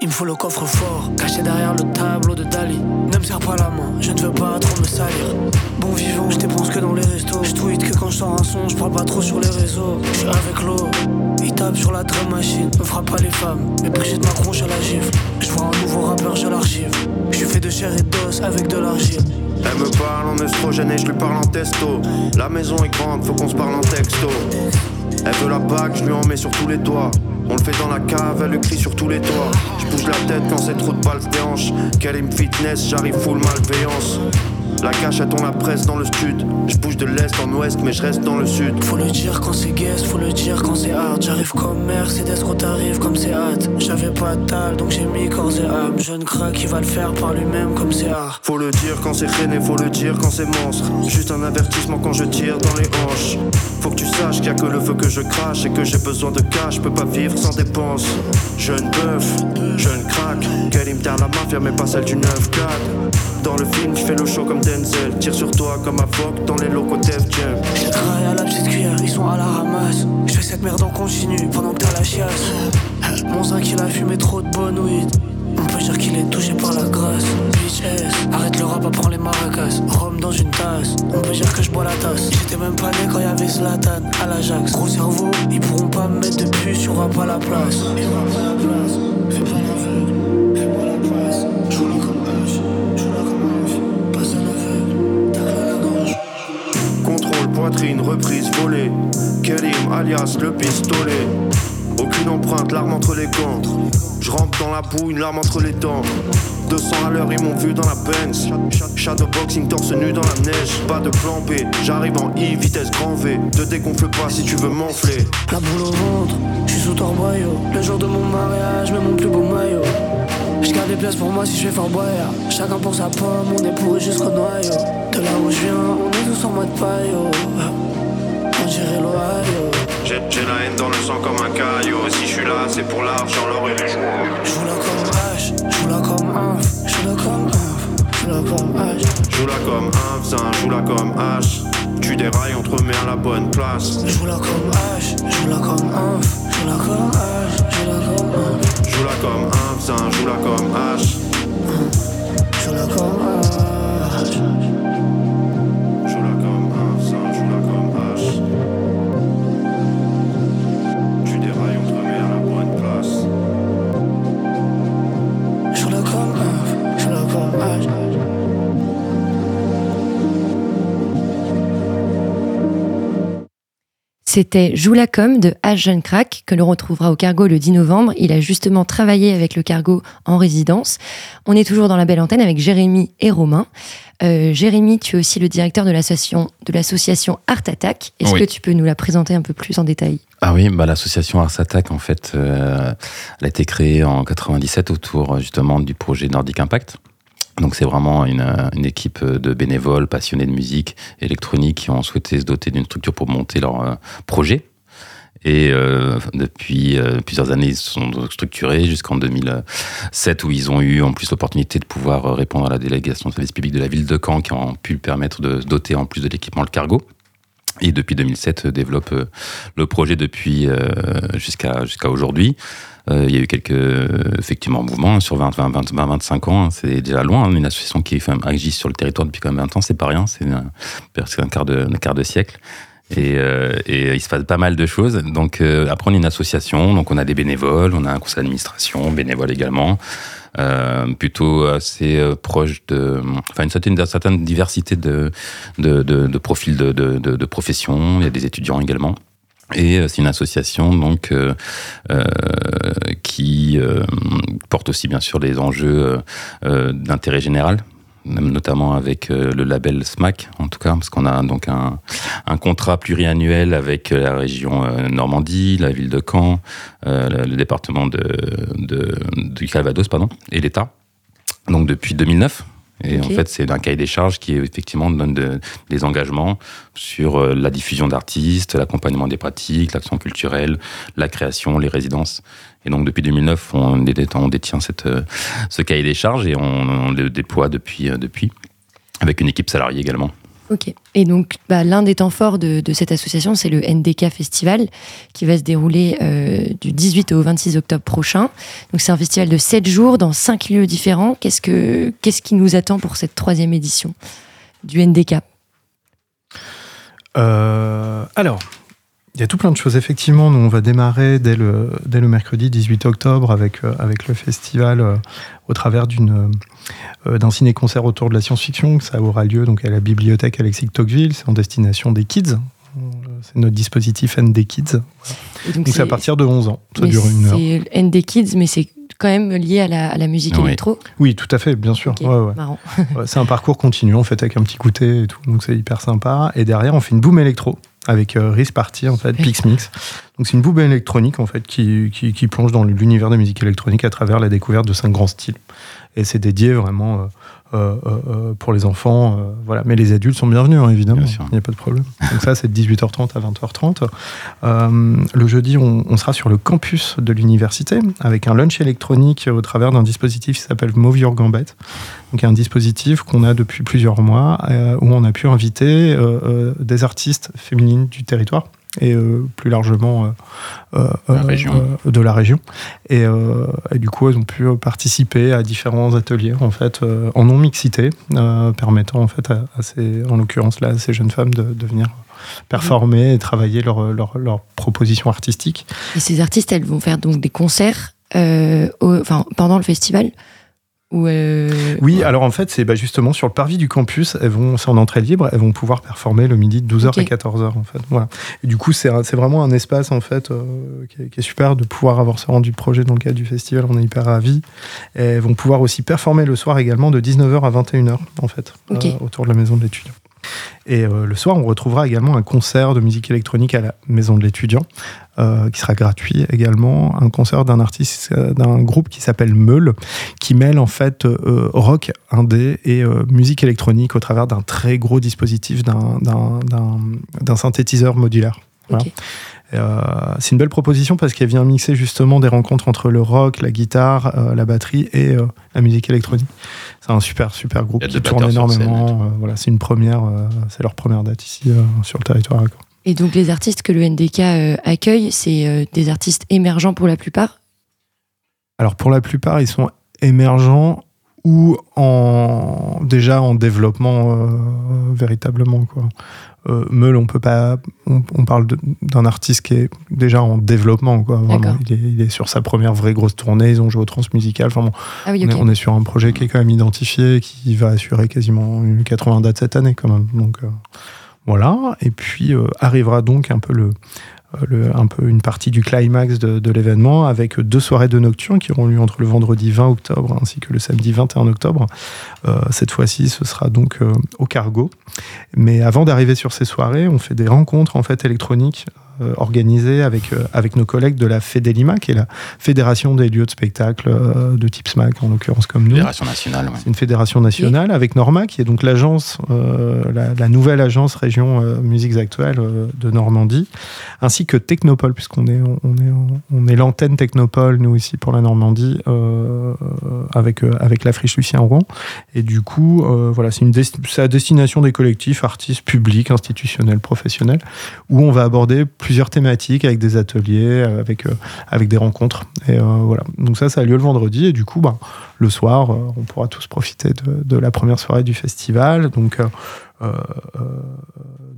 Il me faut le coffre fort, caché derrière le me serre pas la main, je ne veux pas trop me salir. Bon vivant, je dépense que dans les restos. Je tweet que quand je sors un son, je parle pas trop sur les réseaux. Je suis avec l'eau, il tape sur la drum machine. Me frappe pas les femmes, mais Brigitte Macron, je la gifle. Je vois un nouveau rappeur, je l'archive. Je fait de chair et d'os avec de l'argile. Elle me parle en estrogène et je lui parle en testo. La maison est grande, faut qu'on se parle en texto. Elle veut la bague, je lui en mets sur tous les toits. On le fait dans la cave, elle le crie sur tous les toits. Je bouge la tête quand c'est trop de balles se déhanche. Karim Fitness, j'arrive full malveillance. La cachette, on la presse dans le stud. Je bouge de l'est en ouest, mais je reste dans le sud. Faut le dire quand c'est guest, faut le dire quand c'est hard. J'arrive comme Mercedes quand t'arrives comme c'est hâte. J'avais pas de tal, donc j'ai mis corps et âme. Jeune crack, il va le faire par lui-même comme c'est hard. Faut le dire quand c'est rené, faut le dire quand c'est monstre. Juste un avertissement quand je tire dans les hanches. Faut que tu saches qu'il y a que le feu que je crache et que j'ai besoin de cash. Peux pas vivre sans dépense. Jeune bœuf, jeune crack. Qu'elle me la mafia, mais pas celle du 9-4. Dans le film, je fais le show comme Tire sur toi comme un phoque dans les locaux Def Jam. Je travaille à la petite cuillère, ils sont à la ramasse. Je fais cette merde en continu pendant que t'as la chiasse. Mon zinc, il a fumé trop de bonne weed. On peut dire qu'il est touché par la grâce. Bitch arrête le rap, prends les maracas. Rhum dans une tasse, on peut dire que je bois la tasse. J'étais même pas né quand y'avait Zlatan à l'Ajax. Gros cerveau, ils pourront pas me mettre de puce rap à la place. À la place, poitrine, reprise, volée. Kerim alias le pistolet. Aucune empreinte, l'arme entre les gants. Je rentre dans la boue, une larme entre les dents. 200 à l'heure, ils m'ont vu dans la Benz. Shadowboxing, torse nu dans la neige. Pas de plan B, j'arrive en I, vitesse grand V. Te dégonfle pas si tu veux m'enfler. La boule au ventre, je suis sous torboyau. Le jour de mon mariage, mets mon plus beau maillot. Je garde des places pour moi si je fais fort boire. Chacun pour sa pomme, on est pourri jusqu'au noyau. De là où je viens, on est tous en mode paillot. On dirait l'Ohio. J'ai la haine dans le sang comme un caillou. Si je suis là, c'est pour l'argent, l'or et les joies. Joue là comme H, joue là comme un, joue là comme un, joue là comme H. Joue là comme un, zin, joue là comme H. Tu dérailles, on te remet à la bonne place. Joue là comme H, joue là comme un, joue là comme H, joue là comme un, Joue là comme un, zin, joue là comme H. joue là comme H. C'était Joulacom de H. Jeune Crack, que l'on retrouvera au Cargo le 10 novembre. Il a justement travaillé avec le Cargo en résidence. On est toujours dans la belle antenne avec Jérémy et Romain. Euh, Jérémy, tu es aussi le directeur de l'association de l'association Art Attack. Est-ce Oui. que tu peux nous la présenter un peu plus en détail? Ah oui, bah, l'association Ars Attack, en fait, euh, elle a été créée en 97 autour justement du projet Nordic Impact. Donc c'est vraiment une, équipe de bénévoles passionnés de musique électronique qui ont souhaité se doter d'une structure pour monter leur euh, projet. Et euh, depuis euh, plusieurs années, ils se sont structurés jusqu'en 2007 où ils ont eu en plus l'opportunité de pouvoir euh, répondre à la délégation de service public de la ville de Caen qui ont pu permettre de se doter en plus de l'équipement le cargo. Et depuis 2007, euh, développe le projet depuis euh, jusqu'à jusqu'à aujourd'hui. Euh, il y a eu quelques effectivement mouvements sur 20, 20, 20, 20, 25 ans. hein. c'est déjà loin. hein. une association qui enfin, agit sur le territoire depuis quand même 20 ans, c'est pas rien. C'est presque un quart de, un quart de siècle. Et, euh, il se passe pas mal de choses. Donc euh, après, on est une association. Donc on a des bénévoles, on a un conseil d'administration, bénévoles également. Plutôt assez proche de, enfin une certaine, diversité de, de, de, profils de, de, de professions. Il y a des étudiants également. Et euh, c'est une association donc euh, euh, qui euh, porte aussi bien sûr les enjeux euh, euh, d'intérêt général, notamment avec le label SMAC en tout cas, parce qu'on a donc un, un contrat pluriannuel avec la région Normandie, la ville de Caen, le, le département de, de, du Calvados pardon, et l'État. Donc depuis 2009. Et en fait, c'est un cahier des charges qui effectivement donne de- des engagements sur euh, la diffusion d'artistes, l'accompagnement des pratiques, l'action culturelle, la création, les résidences. Et donc depuis 2009, on, on détient cette, euh, ce cahier des charges et on, on le déploie depuis, euh, depuis, avec une équipe salariée également. Ok. Et donc, bah, l'un des temps forts de, cette association, c'est le NDK Festival, qui va se dérouler euh, du 18 au 26 octobre prochain. Donc, c'est un festival de 7 jours dans 5 lieux différents. Qu'est-ce, que, qu'est-ce qui nous attend pour cette troisième édition du NDK Euh, alors, il y a tout plein de choses. Effectivement, nous, on va démarrer dès le, dès le mercredi 18 octobre avec, euh, avec le festival euh, au travers d'une, euh, d'un ciné-concert autour de la science-fiction. Ça aura lieu donc, à la bibliothèque Alexis de Tocqueville. C'est en destination des kids. C'est notre dispositif ND Kids. Donc, c'est à partir de 11 ans. Ça mais dure une heure. C'est ND Kids, mais c'est quand même lié à la, à la musique Oui. électro. Oui, tout à fait, bien sûr. Ok, Ouais, ouais. Marrant. Ouais, c'est un parcours continu, en fait, avec un petit goûter et tout. Donc, c'est hyper sympa. Et derrière, on fait une boom électro avec euh, Riz Party, en fait, Oui. Pix Mix. Donc, c'est une boom électronique, en fait, qui, qui, qui plonge dans l'univers de musique électronique à travers la découverte de cinq grands styles. Et c'est dédié vraiment euh, euh, pour les enfants. euh, voilà. Mais les adultes sont bienvenus, hein, évidemment. Bien. Il n'y a pas de problème. Donc, ça, c'est de 18h30 à 20h30. Euh, le jeudi, on, on sera sur le campus de l'université avec un lunch électronique au travers d'un dispositif qui s'appelle Move Your Gambit. Donc, un dispositif qu'on a depuis plusieurs mois où on a pu inviter des artistes féminines du territoire et euh, plus largement euh, euh, La région. de la région. Et, euh, et du coup, elles ont pu participer à différents ateliers en fait euh, en non mixité, euh, permettant en fait à, à ces, en l'occurrence là, à ces jeunes femmes de, de venir performer et travailler leur, leur, leur proposition artistique. Et ces artistes, elles vont faire donc des concerts euh, au- enfin, pendant le festival ou euh, Oui, alors en fait, c'est bah, justement sur le parvis du campus, elles vont, c'est en entrée libre, elles vont pouvoir performer le midi de 12h Ok. à 14h en fait. Voilà. Et du coup, c'est, vraiment un espace en fait euh, qui, est, qui est super de pouvoir avoir ce rendu projet dans le cadre du festival, on est hyper ravis. Et elles vont pouvoir aussi performer le soir également de 19h à 21h en fait, euh, autour de la maison de l'étudiant. Et euh, le soir, on retrouvera également un concert de musique électronique à la maison de l'étudiant, euh, qui sera gratuit également. Un concert d'un artiste, euh, d'un groupe qui s'appelle Meul, qui mêle en fait rock indé et musique électronique au travers d'un très gros dispositif d'un- synthétiseur modulaire. C'est une belle proposition parce qu'elle vient mixer justement des rencontres entre le rock, la guitare, la batterie et la musique électronique. C'est un super super groupe qui tourne énormément. voilà, c'est une première, c'est leur première date ici sur le territoire. Et donc les artistes que le NDK accueille, c'est des artistes émergents pour la plupart? Alors pour la plupart, ils sont émergents ou en, déjà en développement euh, véritablement. Quoi. Euh, Meul, on peut pas. On, parle d'un artiste qui est déjà en développement. Quoi, Il, est, sur sa première vraie grosse tournée. Ils ont joué au transmusical. Enfin, ah on, est, sur un projet qui est quand même identifié, qui va assurer quasiment une 80 dates cette année quand même. Donc euh, voilà. Et puis arrivera donc un peu le un peu une partie du climax de, l'événement avec deux soirées de nocturne qui auront lieu entre le vendredi 20 octobre ainsi que le samedi 21 octobre. Euh, cette fois-ci, ce sera donc euh, au cargo. Mais avant d'arriver sur ces soirées, on fait des rencontres en fait électroniques euh, organisé avec, euh, avec nos collègues de la FEDELIMA, qui est la Fédération des lieux de spectacle euh, de type SMAC, en l'occurrence comme nous. Fédération nationale, C'est une fédération nationale, avec Norma, qui est donc l'agence, la, nouvelle agence région Musiques Actuelles de Normandie, ainsi que Technopole, puisqu'on est, on est, on est l'antenne Technopole, nous ici, pour la Normandie, avec, avec la Friche Lucien Rouen. Et du coup, voilà, c'est une à destination des collectifs, artistes, publics, institutionnels, professionnels, où on va aborder plusieurs thématiques avec des ateliers, avec, euh, avec des rencontres. Et euh, voilà. Donc ça, ça a lieu le vendredi. Et du coup, bah, le soir, euh, on pourra tous profiter de, la première soirée du festival. Donc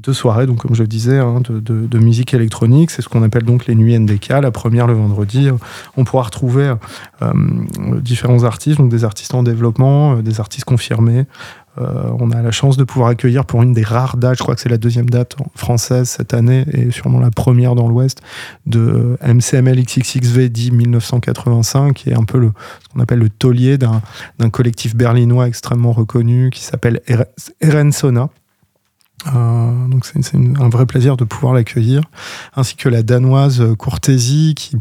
deux soirées, donc comme je disais, hein, de, musique électronique. C'est ce qu'on appelle donc les nuits NDK. La première le vendredi, on pourra retrouver différents artistes, donc des artistes en développement, des artistes confirmés, euh, on a la chance de pouvoir accueillir pour une des rares dates, je crois que c'est la deuxième date française cette année et sûrement la première dans l'Ouest, de MCML XXXV dit 1985, qui est un peu le, ce qu'on appelle le taulier d'un collectif berlinois extrêmement reconnu qui s'appelle Eren Sona. Euh, donc c'est un vrai plaisir de pouvoir l'accueillir, ainsi que la danoise Courtésie qui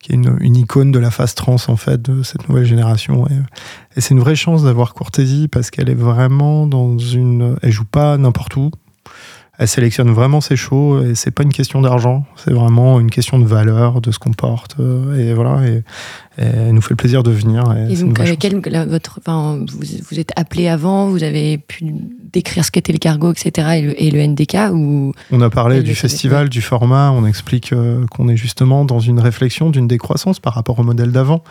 qui est une, icône de la phase trans en fait de cette nouvelle génération. Et, c'est une vraie chance d'avoir Courtésie parce qu'elle est vraiment dans une, elle joue pas n'importe où. Elle sélectionne vraiment ses shows et c'est pas une question d'argent, c'est vraiment une question de valeur, de ce qu'on porte. Euh, et voilà, et, elle nous fait le plaisir de venir. Et, donc avec elle, votre, enfin, vous, vous, êtes appelé avant, vous avez pu décrire ce qu'était le cargo, etc. et le, NDK ou On a parlé du festival, du format, on explique euh, qu'on est justement dans une réflexion d'une décroissance par rapport au modèle d'avant.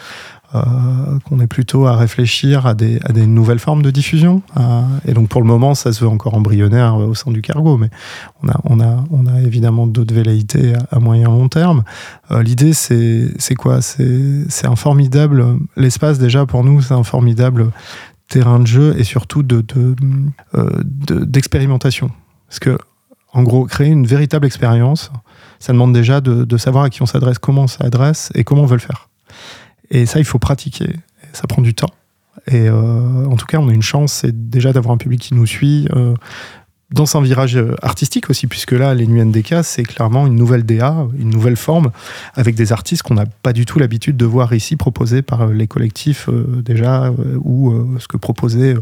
Euh, qu'on est plutôt à réfléchir à des, à nouvelles formes de diffusion. Euh, et donc pour le moment, ça se veut encore embryonnaire au sein du cargo, mais on a, évidemment d'autres velléités à, moyen long terme. L'idée, c'est quoi? C'est un formidable, l'espace déjà pour nous, c'est un formidable terrain de jeu et surtout de, euh, d'expérimentation. Parce que, en gros, créer une véritable expérience, ça demande déjà de, savoir à qui on s'adresse, comment on s'adresse et comment on veut le faire. Et ça, il faut pratiquer. Ça prend du temps. Et euh, en tout cas, on a une chance, c'est déjà d'avoir un public qui nous suit, euh, dans un virage euh, artistique aussi, puisque là, les Nuits NDK, c'est clairement une nouvelle DA, une nouvelle forme, avec des artistes qu'on n'a pas du tout l'habitude de voir ici proposés par les collectifs déjà, ou ce que proposait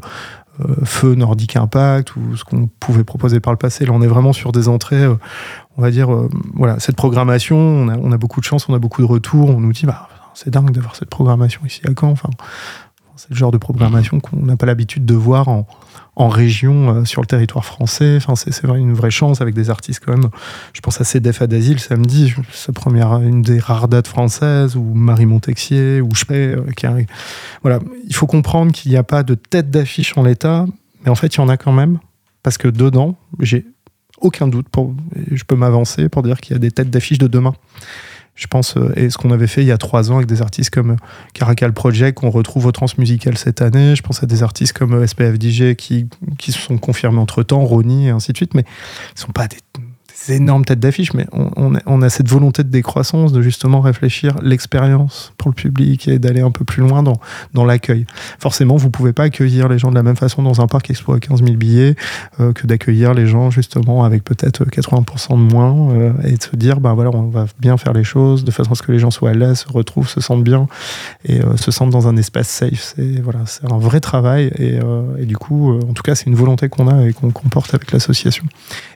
Feu Nordic Impact, ou ce qu'on pouvait proposer par le passé. Là, on est vraiment sur des entrées, on va dire, voilà, cette programmation, on a, on a, beaucoup de chance, on a beaucoup de retours, on nous dit, bah, c'est dingue d'avoir cette programmation ici à Caen. Enfin, c'est le genre de programmation qu'on n'a pas l'habitude de voir en, en région euh, sur le territoire français. Enfin, c'est une vraie chance avec des artistes quand même. Je pense à CDF à d'Asile samedi, sa première, une des rares dates françaises, ou Marie Montexier, ou je euh. Voilà, il faut comprendre qu'il n'y a pas de tête d'affiche en l'état, mais en fait, il y en a quand même, parce que dedans, j'ai aucun doute, pour, je peux m'avancer pour dire qu'il y a des têtes d'affiche de demain je pense, euh, et ce qu'on avait fait il y a trois ans avec des artistes comme euh, Caracal Project, qu'on retrouve au Transmusical cette année. Je pense à des artistes comme euh, SPF DJ qui, qui se sont confirmés entre temps, Ronnie et ainsi de suite, mais ils ne sont pas des énormes têtes d'affiche, mais on, a, cette volonté de décroissance, de justement réfléchir l'expérience pour le public et d'aller un peu plus loin dans, dans l'accueil. Forcément, vous pouvez pas accueillir les gens de la même façon dans un parc expo à 15 000 billets euh, que d'accueillir les gens justement avec peut-être 80% de moins euh, et de se dire, ben voilà, on va bien faire les choses de façon à ce que les gens soient à l'aise, se retrouvent, se sentent bien et euh, se sentent dans un espace safe. C'est voilà, un vrai travail et, du coup, en tout cas, c'est une volonté qu'on a et qu'on comporte avec l'association.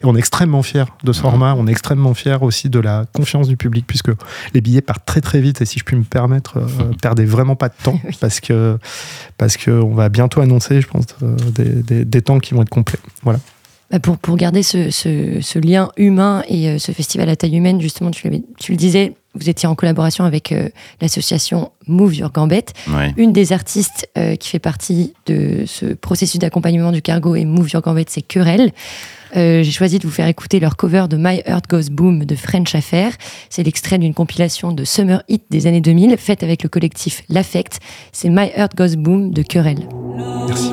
Et on est extrêmement fiers de de ce format. On est extrêmement fiers aussi de la confiance du public puisque les billets partent très très vite et si je puis me permettre, euh, <laughs> perdez vraiment pas de temps parce que parce que on va bientôt annoncer, je pense, euh, des, des, des temps qui vont être complets. Voilà. Bah, pour, pour garder ce, ce, ce lien humain et euh, ce festival à taille humaine, justement, tu, le disais, vous étiez en collaboration avec euh, l'association Move Your Gambette. Ouais. Une des artistes euh, qui fait partie de ce processus d'accompagnement du cargo et Move Your Gambette, c'est Querelle. Euh, J'ai choisi de vous faire écouter leur cover de My Heart Goes Boom de French Affair. C'est l'extrait d'une compilation de Summer Hit des années 2000, faite avec le collectif L'Affect. C'est My Heart Goes Boom de Querelle. Merci.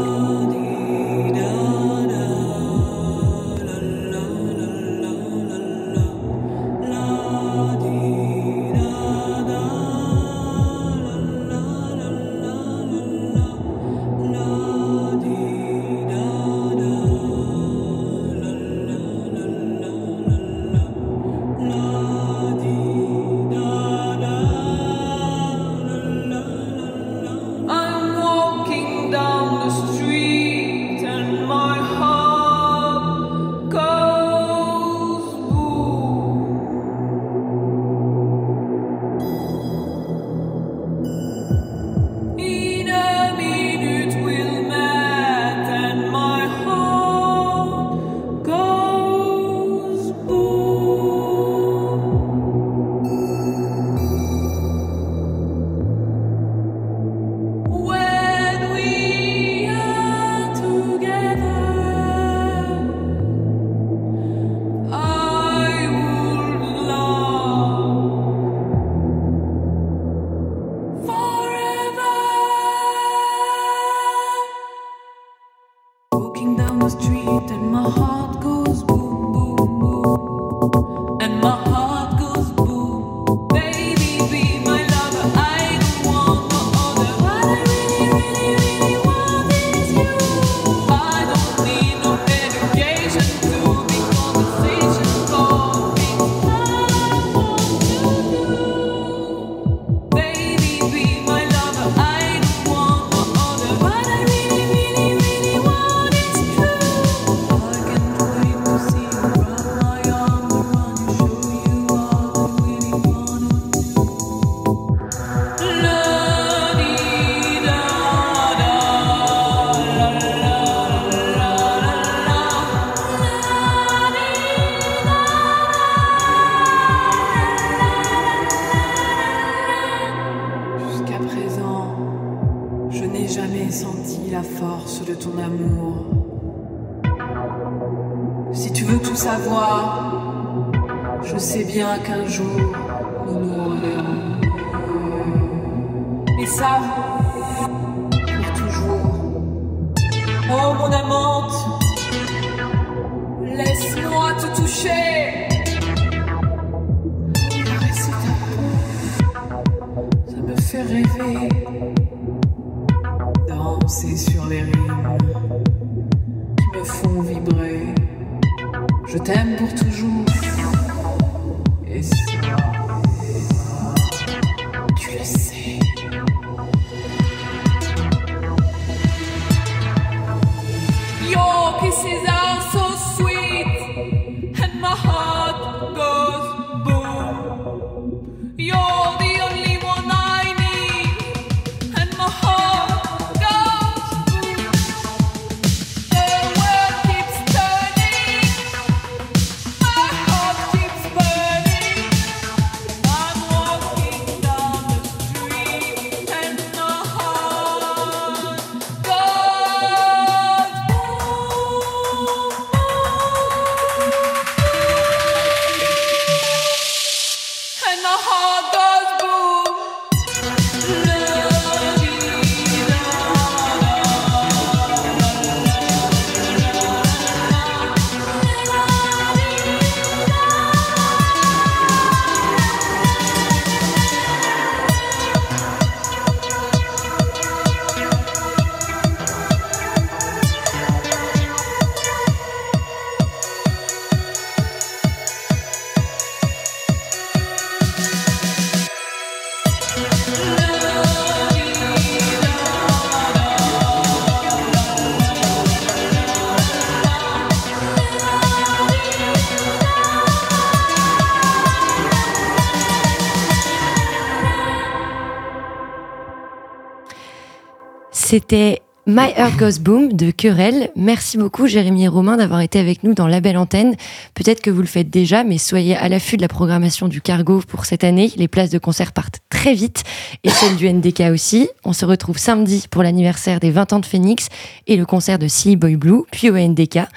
C'était My Heart Goes Boom de Querelle. Merci beaucoup Jérémy et Romain d'avoir été avec nous dans La Belle Antenne. Peut-être que vous le faites déjà, mais soyez à l'affût de la programmation du Cargo pour cette année. Les places de concert partent très vite et celles du NDK aussi. On se retrouve samedi pour l'anniversaire des 20 ans de Phoenix et le concert de Silly Boy Blue, puis au NDK.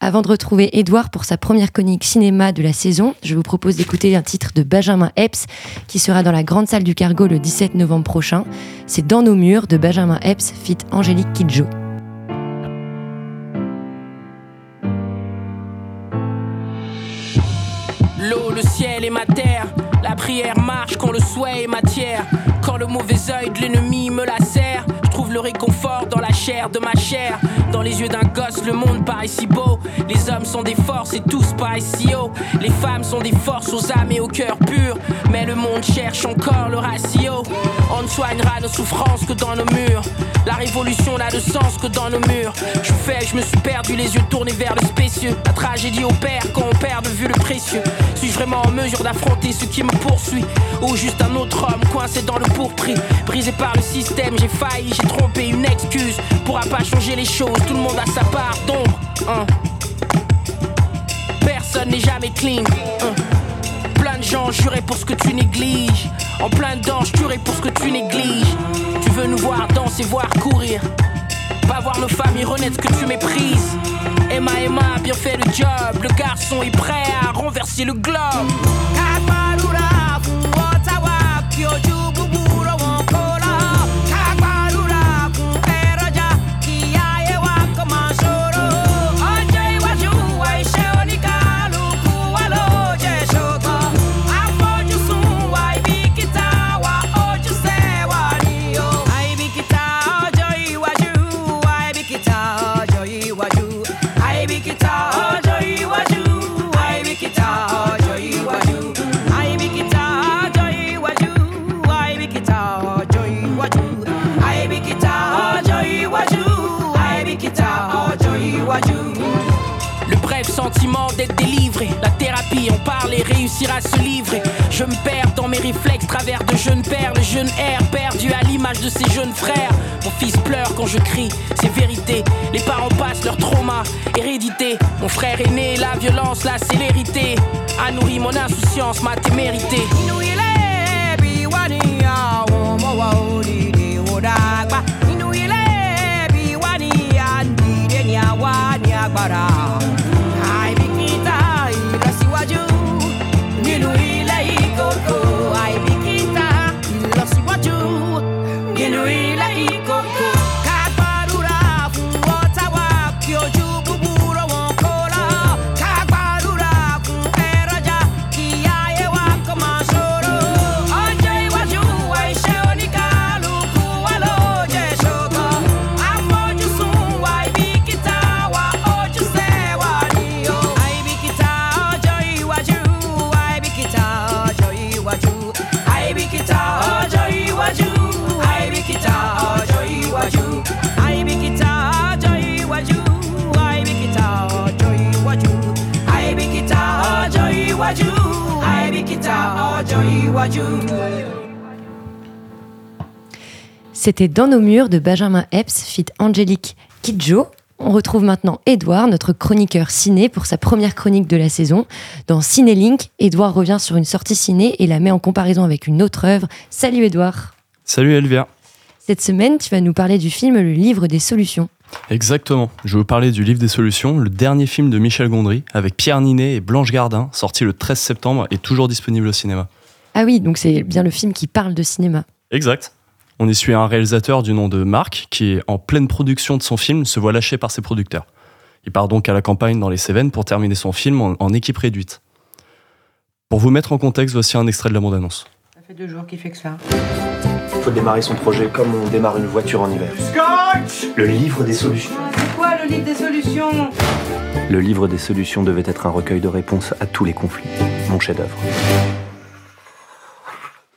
Avant de retrouver Edouard pour sa première chronique cinéma de la saison, je vous propose d'écouter un titre de Benjamin Epps qui sera dans la grande salle du Cargo le 17 novembre prochain. C'est Dans nos murs de Benjamin Epps fit Angélique Kidjo. L'eau, le ciel et ma terre. La prière marche quand le souhait est matière. Quand le mauvais œil de l'ennemi me la serre. Je trouve le réconfort dans la chair de ma chair. Dans les yeux d'un gosse, le monde paraît si beau. Les hommes sont des forces et tous paraissent si haut. Les femmes sont des forces aux âmes et au cœur pur. Mais le monde cherche encore le ratio. On ne soignera nos souffrances que dans nos murs. Révolution n'a de sens que dans nos murs. Je fais, je me suis perdu, les yeux tournés vers le spécieux. La tragédie opère quand on perd de vue le précieux. Suis-je vraiment en mesure d'affronter ce qui me poursuit? Ou juste un autre homme coincé dans le pourpris Brisé par le système, j'ai failli, j'ai trompé une excuse. Pourra pas changer les choses, tout le monde a sa part d'ombre. hein. Personne n'est jamais clean. hein. Plein de gens jurés pour ce que tu négliges. En plein dedans, juré pour ce que tu négliges. Nous voir danser, voir courir. Pas voir nos familles renaître que tu méprises. Emma, Emma a bien fait le job. Le garçon est prêt à renverser le globe. Thérapie, en parler, réussir à se livrer. Je me perds dans mes réflexes, travers de jeunes pères, le jeune air perdu à l'image de ses jeunes frères. Mon fils pleure quand je crie, c'est vérité. Les parents passent leur trauma, hérédité. Mon frère aîné, la violence, la célérité. A nourri mon insouciance, ma témérité. C'était Dans nos murs de Benjamin Epps fit Angélique Kidjo. On retrouve maintenant Edouard, notre chroniqueur ciné, pour sa première chronique de la saison. Dans Cinélink, Edouard revient sur une sortie ciné et la met en comparaison avec une autre œuvre. Salut Edouard Salut Elvia. Cette semaine, tu vas nous parler du film Le Livre des Solutions. Exactement. Je vais vous parler du Livre des Solutions, le dernier film de Michel Gondry, avec Pierre Ninet et Blanche Gardin, sorti le 13 septembre et toujours disponible au cinéma. Ah oui, donc c'est bien le film qui parle de cinéma. Exact. On y suit un réalisateur du nom de Marc qui, en pleine production de son film, se voit lâché par ses producteurs. Il part donc à la campagne dans les Cévennes pour terminer son film en, en équipe réduite. Pour vous mettre en contexte, voici un extrait de la bande-annonce. Ça fait deux jours qu'il fait que ça. Il faut démarrer son projet comme on démarre une voiture en hiver. Le livre des solutions. C'est quoi le livre des solutions? Le livre des solutions devait être un recueil de réponses à tous les conflits. Mon chef-d'œuvre.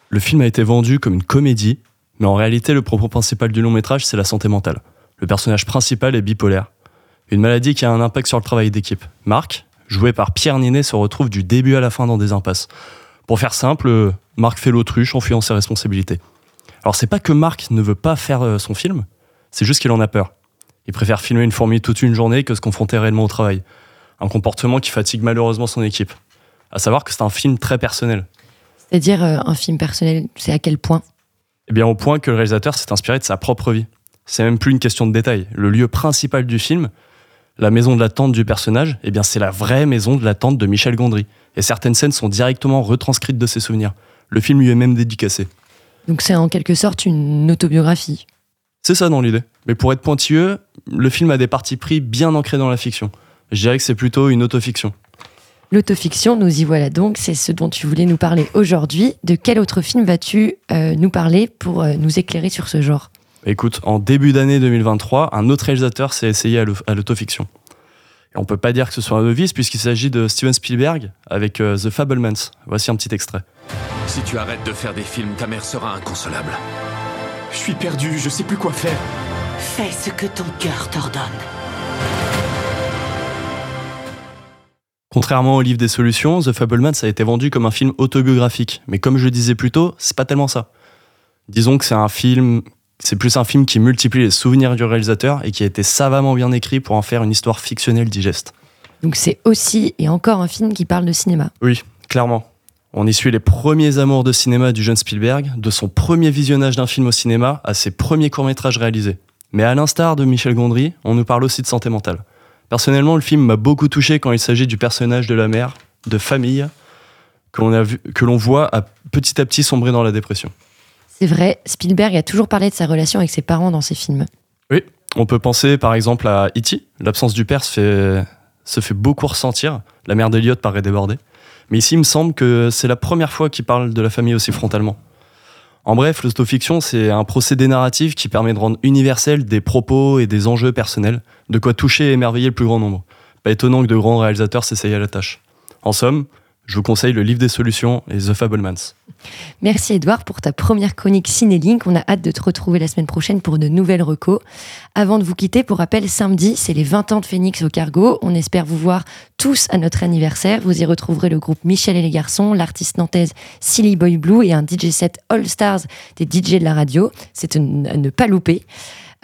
Le film a été vendu comme une comédie, mais en réalité, le propos principal du long métrage, c'est la santé mentale. Le personnage principal est bipolaire. Une maladie qui a un impact sur le travail d'équipe. Marc, joué par Pierre Ninet, se retrouve du début à la fin dans des impasses. Pour faire simple, Marc fait l'autruche en fuyant ses responsabilités. Alors c'est pas que Marc ne veut pas faire euh, son film, C'est juste qu'il en a peur. Il préfère filmer une fourmi toute une journée que se confronter réellement au travail. Un comportement qui fatigue malheureusement son équipe. À savoir que c'est un film très personnel. C'est-à-dire euh, un film personnel, c'est à quel point Eh bien, au point que le réalisateur s'est inspiré de sa propre vie. C'est même plus une question de détail. Le lieu principal du film, la maison de la tante du personnage, eh bien, c'est la vraie maison de la tante de Michel Gondry. Et certaines scènes sont directement retranscrites de ses souvenirs. Le film lui est même dédicacé. Donc c'est en quelque sorte une autobiographie. C'est ça dans l'idée. Mais pour être pointilleux, le film a des parties pris bien ancrés dans la fiction. Je dirais que c'est plutôt une autofiction. L'autofiction, nous y voilà donc, c'est ce dont tu voulais nous parler aujourd'hui. De quel autre film vas-tu euh, nous parler pour euh, nous éclairer sur ce genre? Écoute, en début d'année 2023, un autre réalisateur s'est essayé à l'au- à l'autofiction. Et on peut pas dire que ce soit un novice puisqu'il s'agit de Steven Spielberg avec euh, The Fablemans. Voici un petit extrait. Si tu arrêtes de faire des films, ta mère sera inconsolable. Je suis perdu, je sais plus quoi faire. Fais ce que ton cœur t'ordonne. Contrairement au livre des solutions, The Fablemans a été vendu comme un film autobiographique. Mais comme je le disais plus tôt, c'est pas tellement ça. Disons que c'est un film, c'est plus un film qui multiplie les souvenirs du réalisateur et qui a été savamment bien écrit pour en faire une histoire fictionnelle digeste. Donc c'est aussi et encore un film qui parle de cinéma. Oui, clairement. On y suit les premiers amours de cinéma du jeune Spielberg, de son premier visionnage d'un film au cinéma à ses premiers courts-métrages réalisés. Mais à l'instar de Michel Gondry, on nous parle aussi de santé mentale. Personnellement, le film m'a beaucoup touché quand il s'agit du personnage de la mère, de famille, que l'on a vu- que l'on voit à petit à petit sombrer dans la dépression. C'est vrai, Spielberg a toujours parlé de sa relation avec ses parents dans ses films. Oui, on peut penser par exemple à E.T. L'absence du père se fait, se fait beaucoup ressentir. La mère d'Eliot paraît débordée. Mais ici, il me semble que c'est la première fois qu'il parle de la famille aussi frontalement. En bref, l'autofiction, c'est un procédé narratif qui permet de rendre universel des propos et des enjeux personnels, de quoi toucher et émerveiller le plus grand nombre. Pas étonnant que de grands réalisateurs s'essayent à la tâche. En somme, je vous conseille le livre des solutions et The Fablemans. Merci Edouard pour ta première chronique Cinélink. On a hâte de te retrouver la semaine prochaine pour de nouvelles recos. Avant de vous quitter, pour rappel, samedi, c'est les 20 ans de Phoenix au Cargo. On espère vous voir tous à notre anniversaire. Vous y retrouverez le groupe Michel et les garçons, l'artiste nantaise Silly Boy Blue et un DJ set All Stars des DJ de la radio. C'est à ne pas louper.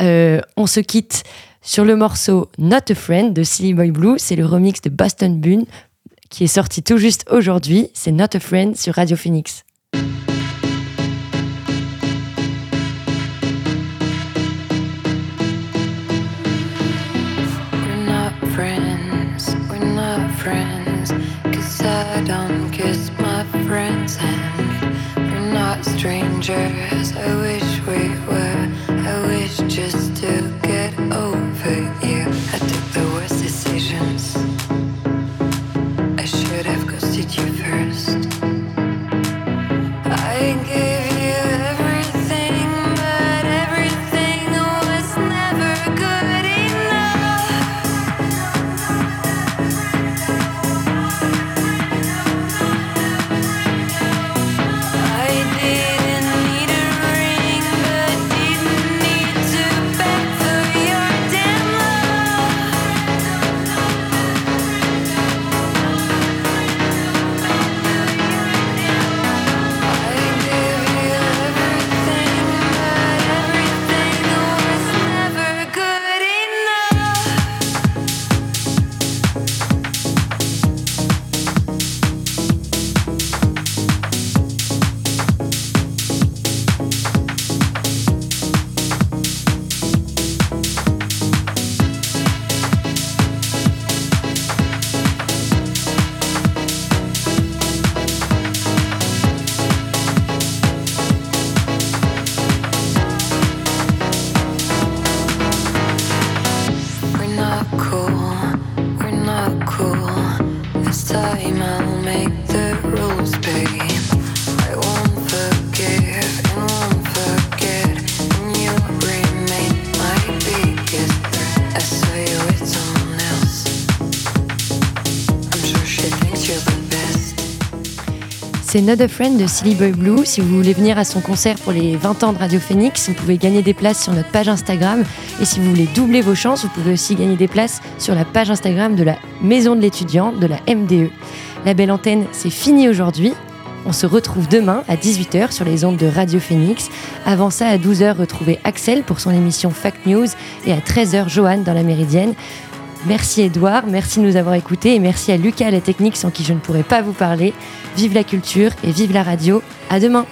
Euh, on se quitte sur le morceau Not a Friend de Silly Boy Blue. C'est le remix de Boston Bune qui est sorti tout juste aujourd'hui. C'est Not a Friend sur Radio Phoenix. We're not friends, we're not friends. Cause I don't kiss my friend's hand. We're not strangers, C'est Not a Friend de Silly Boy Blue. Si vous voulez venir à son concert pour les 20 ans de Radio Phoenix, vous pouvez gagner des places sur notre page Instagram. Et si vous voulez doubler vos chances, vous pouvez aussi gagner des places sur la page Instagram de la Maison de l'étudiant, de la MDE. La belle antenne, c'est fini aujourd'hui. On se retrouve demain à 18h sur les ondes de Radio Phoenix. Avant ça, à 12h, retrouvez Axel pour son émission Fact News et à 13h, Johan dans la Méridienne. Merci Edouard, merci de nous avoir écoutés et merci à Lucas à la technique sans qui je ne pourrais pas vous parler. Vive la culture et vive la radio. À demain.